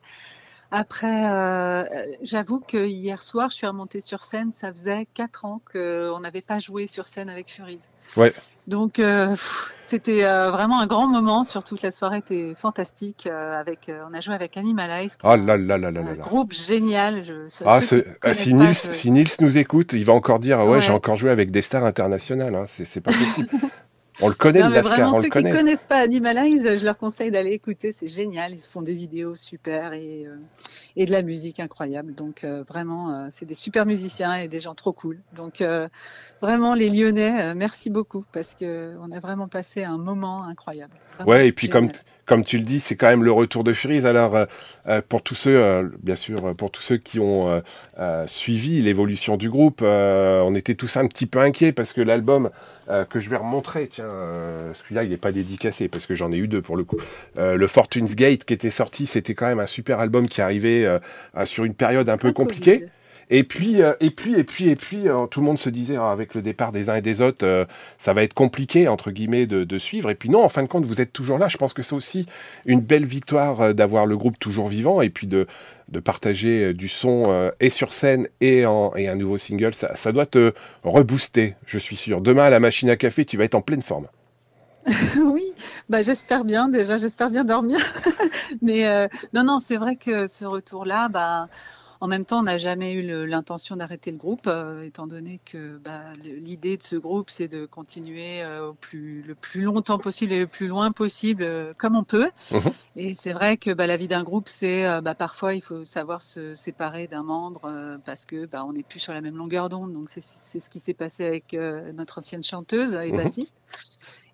après, euh, j'avoue que hier soir, je suis remontée sur scène. Ça faisait quatre ans qu'on n'avait pas joué sur scène avec Furies. Ouais. Donc euh, c'était euh, vraiment un grand moment. Surtout que la soirée était fantastique. avec, on a joué avec Animalize, Oh là là là là là un là. groupe génial. Je, Ah, ce- ah, connaissent si, Nils, je- si Nils nous écoute, il va encore dire, ah ouais, Ouais. j'ai encore joué avec des stars internationales. Hein. C'est pas possible. *laughs* On le connaît, Non, le Lascar, vraiment, on ceux le qui connaît. connaissent pas Animalize, je leur conseille d'aller écouter, c'est génial. Ils se font des vidéos super et, euh, et de la musique incroyable. Donc euh, vraiment, euh, c'est des super musiciens et des gens trop cool. Donc vraiment, les Lyonnais, merci beaucoup parce que on a vraiment passé un moment incroyable. Vraiment Ouais, et puis comme, génial. Comme tu le dis, c'est quand même le retour de Furies. Alors, euh, euh, pour tous ceux, euh, bien sûr, pour tous ceux qui ont euh, suivi l'évolution du groupe, on était tous un petit peu inquiets parce que l'album que je vais remontrer, tiens, celui-là, il n'est pas dédicacé parce que j'en ai eu deux pour le coup. Le Fortune's Gate qui était sorti, c'était quand même un super album qui arrivait sur une période un peu compliquée. Covid. Et puis, euh, et puis, et puis, et puis, euh, tout le monde se disait, ah, avec le départ des uns et des autres, euh, ça va être compliqué, entre guillemets, de, suivre. Et puis non, en fin de compte, vous êtes toujours là. Je pense que c'est aussi une belle victoire euh, d'avoir le groupe toujours vivant et puis de, partager euh, du son euh, et sur scène et, un nouveau single. Ça, doit te rebooster, je suis sûr. Demain, à la machine à café, tu vas être en pleine forme. *laughs* oui, bah j'espère bien déjà, j'espère bien dormir. *laughs* Mais euh, non, non, c'est vrai que ce retour-là, bah, en même temps, on n'a jamais eu l'intention d'arrêter le groupe, euh, étant donné que bah, l'idée de ce groupe, c'est de continuer euh, au plus, le plus longtemps possible et le plus loin possible, euh, comme on peut. Mhm. Et c'est vrai que bah, la vie d'un groupe, c'est euh, bah, parfois il faut savoir se séparer d'un membre euh, parce que bah, on n'est plus sur la même longueur d'onde. Donc c'est c'est ce qui s'est passé avec euh, notre ancienne chanteuse et Mhm. bassiste.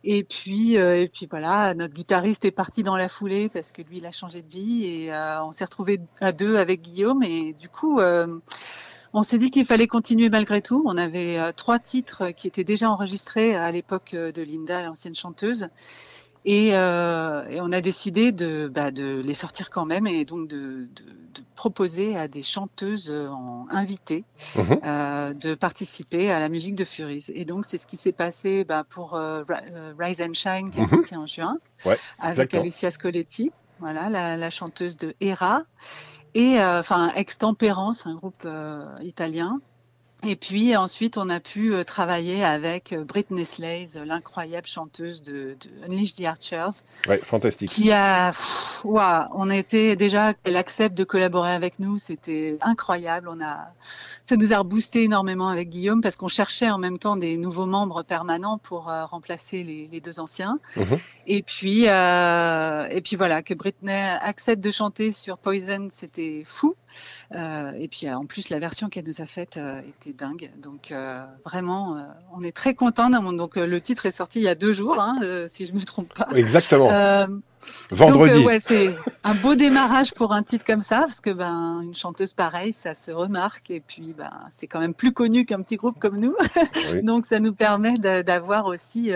Et puis, euh, et puis voilà, notre guitariste est parti dans la foulée parce que lui, il a changé de vie et euh, on s'est retrouvé à deux avec Guillaume. Et du coup, euh, on s'est dit qu'il fallait continuer malgré tout. On avait euh, trois titres qui étaient déjà enregistrés à l'époque euh, de Linda, l'ancienne chanteuse. Et, euh, et on a décidé de, bah, de les sortir quand même et donc de, de, de proposer à des chanteuses euh, en invitées Mhm. euh, de participer à la musique de Furies. Et donc c'est ce qui s'est passé bah, pour euh, euh, Rise and Shine qui est Mhm. sorti en juin Ouais, avec. Alicia Scoletti, voilà la, la chanteuse de Hera et euh, enfin Extempérance, un groupe euh, italien. Et puis ensuite, on a pu euh, travailler avec euh, Britney Slays, l'incroyable chanteuse de, de Unleash the Archers, Ouais, fantastique. qui a, pff, ouah, on était déjà qu'elle accepte de collaborer avec nous, c'était incroyable. On a, ça nous a reboosté énormément avec Guillaume parce qu'on cherchait en même temps des nouveaux membres permanents pour euh, remplacer les, les deux anciens. Mhm. Et puis, euh, et puis voilà, que Britney accepte de chanter sur Poison, c'était fou. Euh, et puis euh, en plus, la version qu'elle nous a faite euh, était c'était dingue. Donc euh, vraiment, euh, on est très content. Donc euh, le titre est sorti il y a deux jours, hein, si je me trompe pas. Exactement. Vendredi. donc, ouais, c'est un beau démarrage pour un titre comme ça, parce que ben une chanteuse pareille, ça se remarque et puis ben c'est quand même plus connu qu'un petit groupe comme nous. Oui. *laughs* donc ça nous permet d'avoir aussi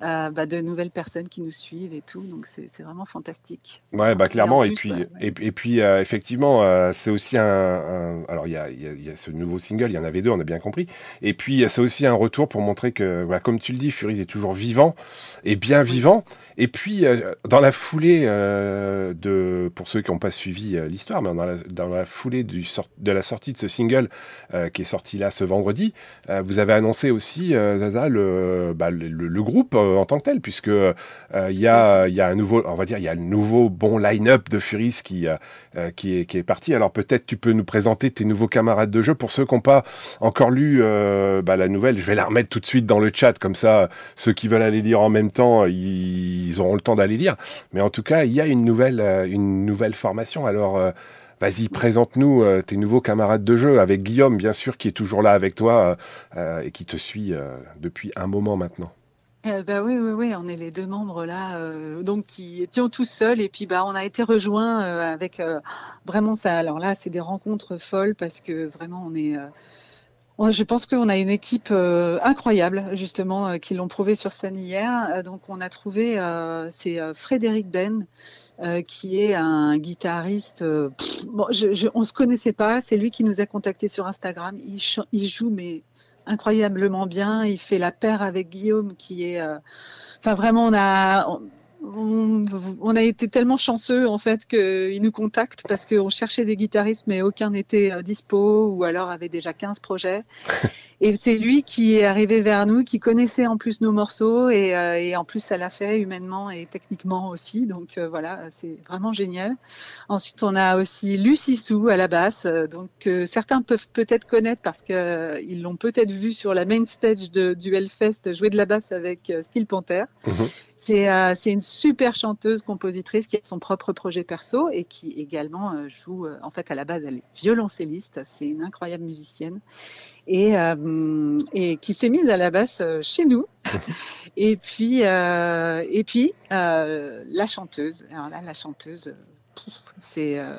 bah, de nouvelles personnes qui nous suivent et tout. Donc c'est vraiment fantastique. Ouais, bah Et en clairement. Et, plus, puis, bah, ouais. et, et puis effectivement, c'est aussi un, un- Alors, il y a, y, a, y a ce nouveau single, il y en avait deux, on a bien compris. Et puis, c'est aussi un retour pour montrer que, bah, comme tu le dis, Furies est toujours vivant et bien vivant. Et puis, euh, dans la foulée euh, de. Pour ceux qui n'ont pas suivi euh, l'histoire, mais dans la, dans la foulée du sort, de la sortie de ce single qui est sorti là ce vendredi, vous avez annoncé aussi, Zaza, le, bah, le, le- groupe en tant que tel, puisque il y a, y a un nouveau, on va dire, il y a le nouveau bon line-up de Furies qui, qui, est, qui est parti. Alors peut-être tu peux nous présenter tes nouveaux camarades de jeu pour ceux qui n'ont pas encore lu euh, bah, la nouvelle. Je vais la remettre tout de suite dans le chat, comme ça, ceux qui veulent aller lire en même temps, ils, auront le temps d'aller lire. Mais en tout cas, il y a une nouvelle, euh, une nouvelle formation. Alors euh, Vas-y, présente-nous tes nouveaux camarades de jeu, avec Guillaume, bien sûr, qui est toujours là avec toi et qui te suit depuis un moment maintenant. Euh, oui, oui, oui, on est les deux membres là, donc qui étions tous seuls et puis bah on a été rejoints avec vraiment ça. Alors là, c'est des rencontres folles parce que vraiment on est. je pense qu'on a une équipe euh, incroyable justement euh, qui l'ont prouvé sur scène hier. Euh, donc on a trouvé euh, c'est euh, Frédéric Ben. euh, qui est un guitariste. pff, bon, je, je, on se connaissait pas. C'est lui qui nous a contactés sur Instagram. Il, il joue mais incroyablement bien. Il fait la paire avec Guillaume, qui est. Enfin, vraiment, on a. On, on a été tellement chanceux en fait qu'ils nous contactent parce qu'on cherchait des guitaristes mais aucun n'était euh, dispo ou alors avait déjà 15 projets. *laughs* Et c'est lui qui est arrivé vers nous qui connaissait en plus nos morceaux et, euh, et en plus ça l'a fait humainement et techniquement aussi. Donc euh, voilà c'est vraiment génial. Ensuite on a aussi Lucie Sou à la basse euh, donc euh, certains peuvent peut-être connaître parce que euh, ils l'ont peut-être vu sur la main stage de, du Hellfest jouer de la basse avec Steel Panther. Mhm. c'est euh, c'est une super chanteuse, compositrice qui a son propre projet perso et qui également euh, joue, euh, en fait à la base elle est violoncelliste, c'est une incroyable musicienne et, euh, et qui s'est mise à la basse chez nous. *laughs* et puis, euh, et puis euh, la chanteuse, alors là la chanteuse, c'est euh,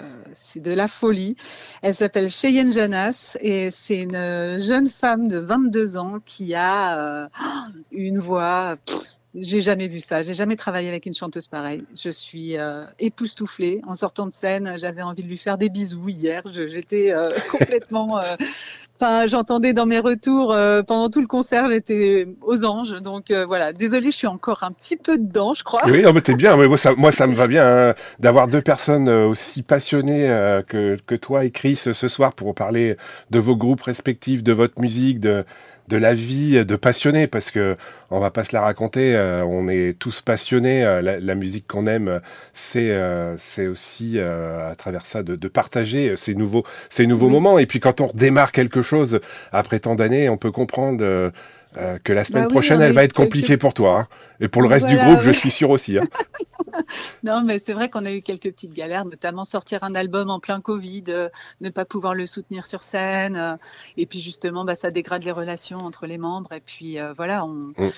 de la folie. Elle s'appelle Cheyenne Janas et c'est une jeune femme de 22 ans qui a euh, une voix. pff, j'ai jamais vu ça. J'ai jamais travaillé avec une chanteuse pareille. Je suis euh, époustouflée. En sortant de scène, j'avais envie de lui faire des bisous hier. J'étais euh, *laughs* complètement. euh, Enfin, j'entendais dans mes retours euh, pendant tout le concert, j'étais aux anges. Donc euh, voilà. Désolée, je suis encore un petit peu dedans, je crois. Oui, non, mais t'es bien. mais Moi, ça, moi, ça me va bien hein, d'avoir deux personnes aussi passionnées euh, que, que toi et Chris ce soir pour parler de vos groupes respectifs, de votre musique, de, de la vie, de passionnés, parce que on va pas se la raconter. euh, on est tous passionnés. euh, la, la musique qu'on aime, euh, c'est euh, c'est aussi euh, à travers ça de, de partager euh, ces nouveaux ces nouveaux Oui. moments. Et puis quand on redémarre quelque chose après tant d'années, on peut comprendre. Euh, que la semaine Bah oui, prochaine, elle va être quelques- compliquée pour toi. hein. Et pour le reste du groupe, je suis sûr aussi. Hein. *laughs* Non, mais c'est vrai qu'on a eu quelques petites galères, notamment sortir un album en plein Covid, euh, ne pas pouvoir le soutenir sur scène, euh, et puis justement, bah, ça dégrade les relations entre les membres. Et puis euh, voilà, on, Mm.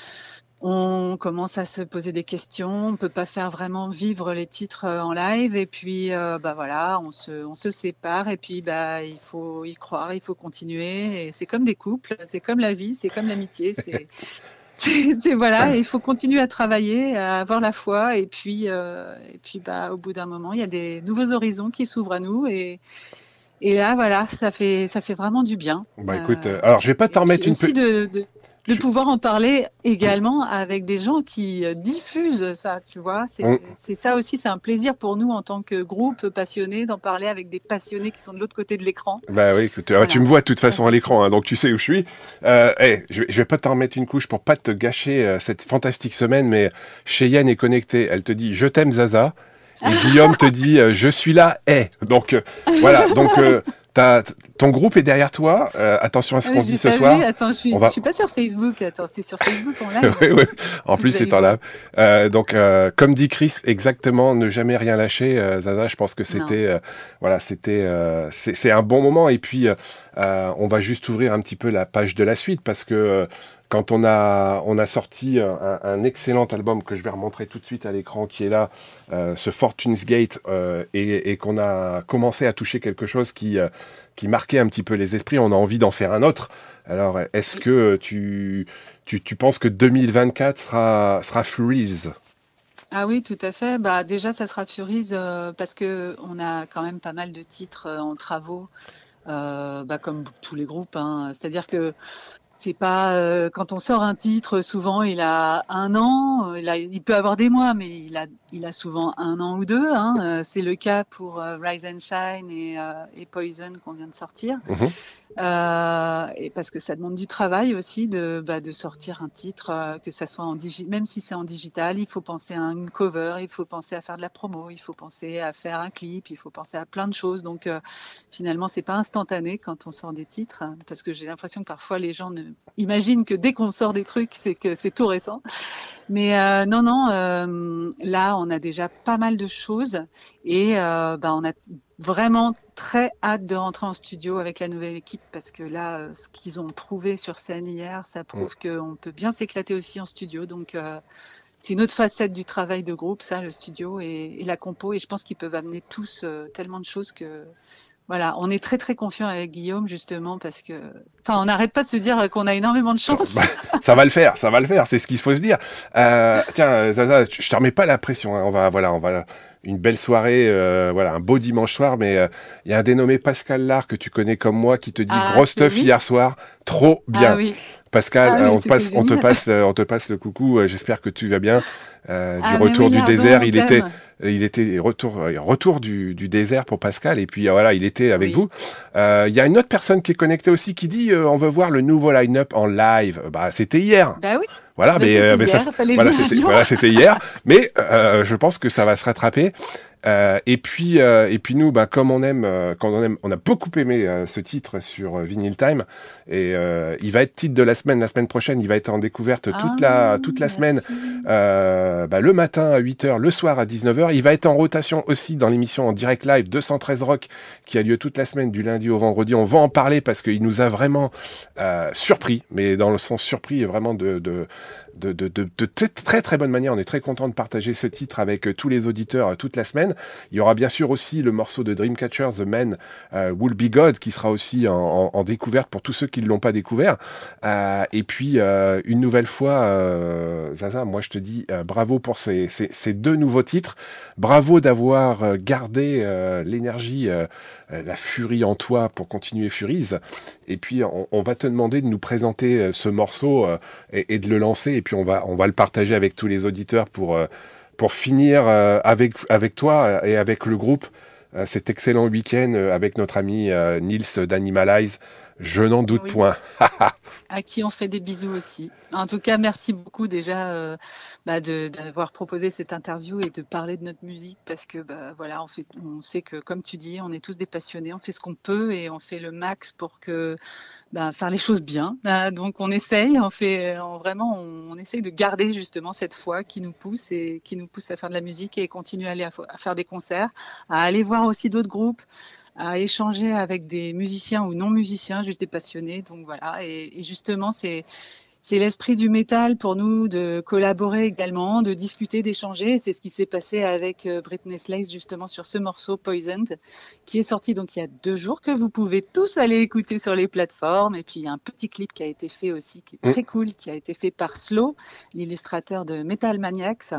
On commence à se poser des questions. On peut pas faire vraiment vivre les titres euh, en live. Et puis euh, bah voilà, on se, on se sépare. Et puis bah il faut y croire, il faut continuer. Et c'est comme des couples, c'est comme la vie, c'est comme l'amitié. C'est *laughs* c'est voilà, il faut continuer à travailler, à avoir la foi, et puis euh, et puis bah au bout d'un moment, il y a des nouveaux horizons qui s'ouvrent à nous, et et là voilà, ça fait ça fait vraiment du bien. Bah écoute, euh, alors je vais pas t'en et remettre une aussi petite. de, de de pouvoir en parler également avec des gens qui euh, diffusent ça, tu vois. C'est ça aussi, c'est un plaisir pour nous en tant que groupe passionné d'en parler avec des passionnés qui sont de l'autre côté de l'écran. Bah oui, écoute, euh, Voilà. tu me vois de toute façon à l'écran, hein, donc tu sais où je suis. Euh, hey, je, vais, je vais pas t'en remettre une couche pour pas te gâcher euh, cette fantastique semaine, mais Cheyenne est connectée. Elle te dit je t'aime Zaza, et *laughs* Guillaume te dit euh, je suis là, hey. Donc voilà, donc *laughs* t'as- ton groupe est derrière toi. Euh, attention à ce Ah, qu'on dit ce soir. Attends, je suis, va- je suis pas sur Facebook. Attends, c'est sur Facebook en live. *laughs* oui, oui. En plus, c'est en live. Euh, donc, euh, comme dit Chris, exactement, ne jamais rien lâcher. Euh, Zaza, je pense que c'était, euh, voilà, c'était, euh, c'est un bon moment. Et puis, on va juste ouvrir un petit peu la page de la suite parce que euh, quand on a, sorti un, un excellent album que je vais remontrer tout de suite à l'écran, qui est là, euh, ce Fortune's Gate, euh, et, qu'on a commencé à toucher quelque chose qui, euh, marquait un petit peu les esprits, on a envie d'en faire un autre. Alors, est-ce que tu, tu, tu penses que 2024 sera, sera Freeze Ah oui, tout à fait. Bah déjà, ça sera Furies euh, parce que on a quand même pas mal de titres euh, en travaux, euh, bah, comme tous les groupes. Hein. C'est-à-dire que c'est pas euh, quand on sort un titre, souvent il a un an, euh, il, a- il peut avoir des mois, mais il a, il a souvent un an ou deux. Hein. Euh, C'est le cas pour euh, Rise and Shine et, euh, et Poison qu'on vient de sortir. Mhm. Et parce que ça demande du travail aussi de, bah, de sortir un titre, que ça soit en digi même si c'est en digital, il faut penser à une cover, il faut penser à faire de la promo, il faut penser à faire un clip, il faut penser à plein de choses. Donc finalement, c'est pas instantané quand on sort des titres, hein, parce que j'ai l'impression que parfois les gens ne imaginent que dès qu'on sort des trucs, c'est que c'est tout récent. Mais non, non, là, on a déjà pas mal de choses et euh, bah, on a vraiment très hâte de rentrer en studio avec la nouvelle équipe parce que là, euh, ce qu'ils ont prouvé sur scène hier, ça prouve qu'on peut bien s'éclater aussi en studio. Donc, euh, c'est une autre facette du travail de groupe, ça, le studio et, et la compo. Et je pense qu'ils peuvent amener tous euh, tellement de choses que, voilà, on est très très confiant avec Guillaume justement parce que, enfin, on n'arrête pas de se dire qu'on a énormément de chance. Bah, *laughs* ça va le faire, ça va le faire, c'est ce qu'il faut se dire. Euh, *laughs* tiens, Zaza, je te remets pas la pression. hein. On va, voilà, on va une belle soirée, euh, voilà, un beau dimanche soir. Mais euh, il y a un dénommé Pascal Lard que tu connais comme moi qui te dit Ah, gros stuff oui. hier soir, trop bien. Ah oui. Pascal, Ah oui, on, passe, on te passe, le- on te passe le coucou. euh, J'espère que tu vas bien. Euh, du retour du désert, il était, il était retour, retour du, du désert pour Pascal. Et puis voilà, il était avec Oui. vous. Euh, Il y a une autre personne qui est connectée aussi qui dit euh, on veut voir le nouveau line-up en live. Bah c'était hier. Bah oui. Voilà, Bah, mais, euh, mais ça, hier, voilà, c'était voilà, hier. Mais je pense que ça va se rattraper. Euh, et puis euh, et puis nous, bah, comme on aime, euh, quand on aime, on a beaucoup aimé euh, ce titre sur euh, Vinyl Time. Et euh, il va être titre de la semaine, la semaine prochaine. Il va être en découverte toute la Ah, toute la semaine. merci. Euh, bah, le matin à 8h, le soir à 19h. Il va être en rotation aussi dans l'émission en direct live 213 Rock qui a lieu toute la semaine du lundi au vendredi. On va en parler parce qu'il nous a vraiment euh, surpris, mais dans le sens surpris vraiment de, de, de, de, de, de très, très bonne manière. On est très content de partager ce titre avec euh, tous les auditeurs euh, toute la semaine. Il y aura bien sûr aussi le morceau de Dreamcatcher, The Man euh, Will Be God, qui sera aussi en, en, en découverte pour tous ceux qui ne l'ont pas découvert. Euh, et puis, euh, une nouvelle fois, euh, Zaza, moi je te dis bravo pour ces, ces, ces deux nouveaux titres. Bravo d'avoir gardé l'énergie, la furie en toi pour continuer Furies. Et puis, on, va te demander de nous présenter euh, ce morceau euh, et, de le lancer. Et puis, on va, on va le partager avec tous les auditeurs pour, euh, pour finir euh, avec, avec toi et avec le groupe euh, cet excellent week-end euh, avec notre ami euh, Nils d'Animalize. Je n'en doute Oui. point. *laughs* à qui on fait des bisous aussi. En tout cas, merci beaucoup déjà euh, bah, d'avoir proposé cette interview et de parler de notre musique parce que bah, voilà, on, fait, on sait que comme tu dis, on est tous des passionnés, on fait ce qu'on peut et on fait le max pour que bah, faire les choses bien. Ah, donc on essaye, on fait on, vraiment, on, on essaye de garder justement cette foi qui nous pousse et qui nous pousse à faire de la musique et continuer à aller à, fo- à faire des concerts, à aller voir aussi d'autres groupes à échanger avec des musiciens ou non musiciens, juste des passionnés. Donc voilà, et, et justement, c'est c'est l'esprit du métal pour nous de collaborer également, de discuter, d'échanger. C'est ce qui s'est passé avec euh, Britney Slays justement sur ce morceau Poisoned, qui est sorti donc il y a deux jours que vous pouvez tous aller écouter sur les plateformes. Et puis il y a un petit clip qui a été fait aussi, qui est très cool, qui a été fait par Slow, l'illustrateur de Metal Maniacs.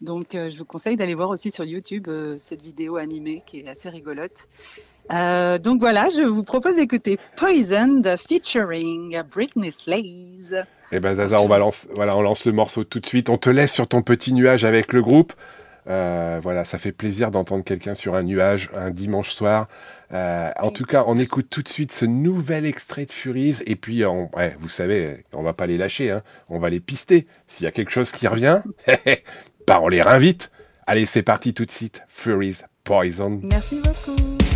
Donc euh, je vous conseille d'aller voir aussi sur YouTube euh, cette vidéo animée qui est assez rigolote. Euh, donc voilà, je vous propose d'écouter Poisoned featuring Britney Slays. Et ben Zaza, on va lance, voilà, on lance le morceau tout de suite. On te laisse sur ton petit nuage avec le groupe. Euh, voilà, ça fait plaisir d'entendre quelqu'un sur un nuage un dimanche soir. Euh, en tout cas, on écoute tout de suite ce nouvel extrait de Furies. Et puis, on, ouais, vous savez, on va pas les lâcher, hein. on va les pister. S'il y a quelque chose qui revient, *laughs* bah on les réinvite. Allez, c'est parti tout de suite. Furies Poison. Merci beaucoup.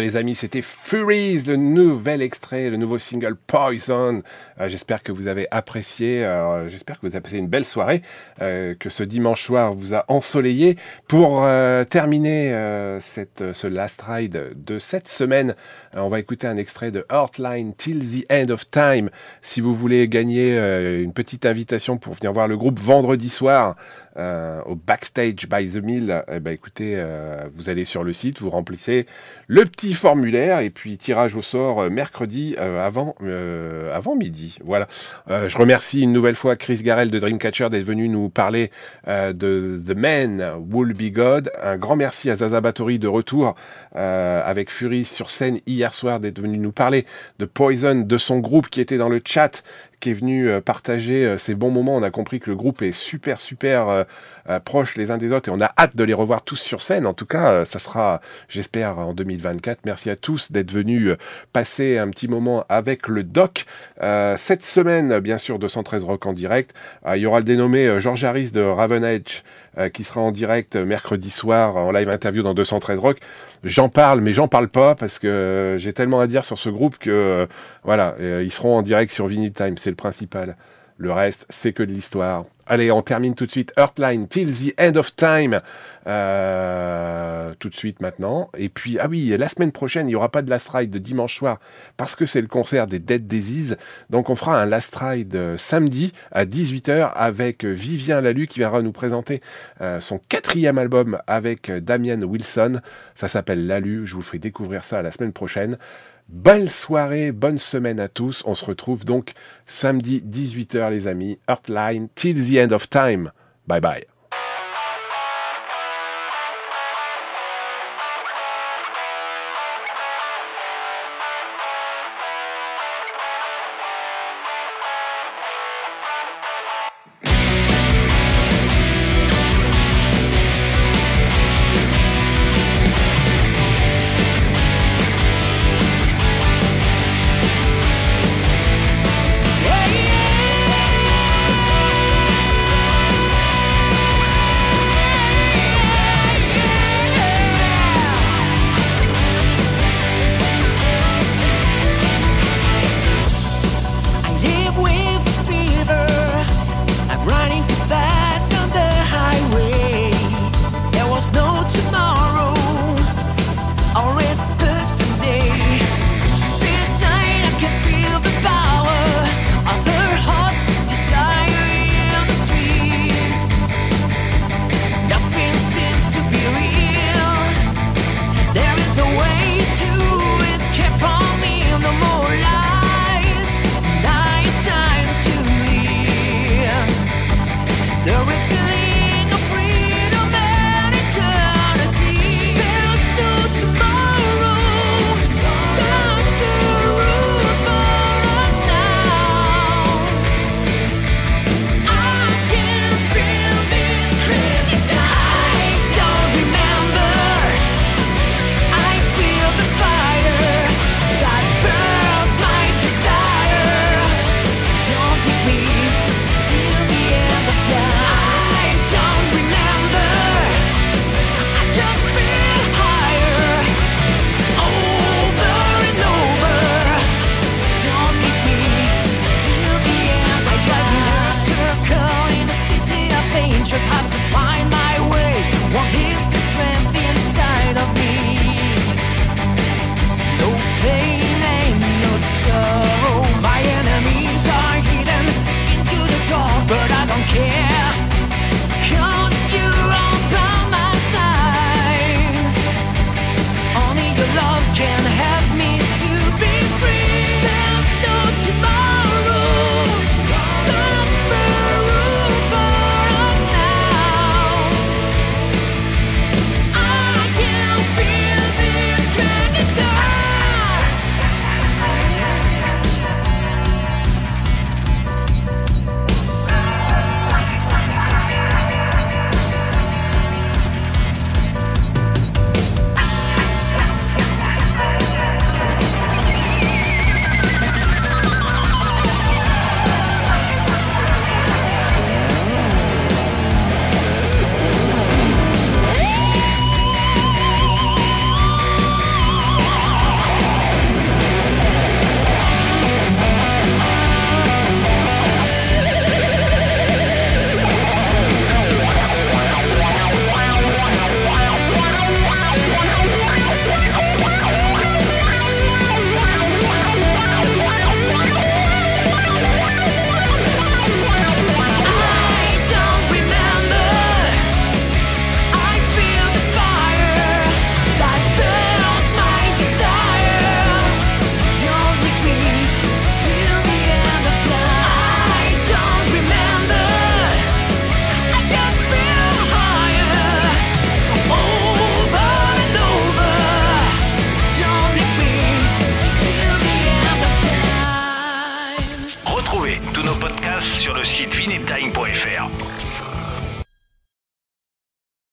Les amis, c'était Furies, le nouvel extrait, le nouveau single Poison. Euh, j'espère que vous avez apprécié, euh, j'espère que vous avez passé une belle soirée, euh, que ce dimanche soir vous a ensoleillé. Pour terminer ce last ride de cette semaine, on va écouter un extrait de Heartline Till the End of Time. Si vous voulez gagner une petite invitation pour venir voir le groupe vendredi soir euh, au Backstage by the Mill, eh ben, écoutez, euh, vous allez sur le site, vous remplissez le petit formulaire et puis tirage au sort euh, mercredi euh, avant, euh, avant midi. Voilà. Euh, je remercie une nouvelle fois Chris Garel de Dreamcatcher d'être venu nous parler de The Man Will Be God. Un grand merci à Zaza Batory de retour avec Fury sur scène hier soir d'être venu nous parler de Poison, de son groupe qui était dans le chat qui est venu euh, partager euh, ces bons moments. On a compris que le groupe est super, super euh, proche les uns des autres et on a hâte de les revoir tous sur scène. En tout cas, ça sera, j'espère, en 2024. Merci à tous d'être venus passer un petit moment avec le doc. Cette semaine, bien sûr, 213 Rock en direct. Il y aura le dénommé George Harris de Raven Edge euh, qui sera en direct mercredi soir en live interview dans 213 Rock. J'en parle, mais j'en parle pas parce que euh, j'ai tellement à dire sur ce groupe que euh, voilà, euh, ils seront en direct sur Vinyl Time, c'est le principal. Le reste, c'est que de l'histoire. Allez, on termine tout de suite. Earthline, Till the End of Time. Euh, tout de suite maintenant. Et puis, ah oui, la semaine prochaine, il n'y aura pas de Last Ride de dimanche soir parce que c'est le concert des Dead Disease. Donc, on fera un Last Ride euh, samedi à 18h avec Vivien Lalu qui viendra nous présenter euh, son quatrième album avec Damien Wilson. Ça s'appelle Lalu. Je vous ferai découvrir ça la semaine prochaine. Belle soirée, bonne semaine à tous. On se retrouve donc samedi 18h les amis. Earthline, till the end of time. Bye bye.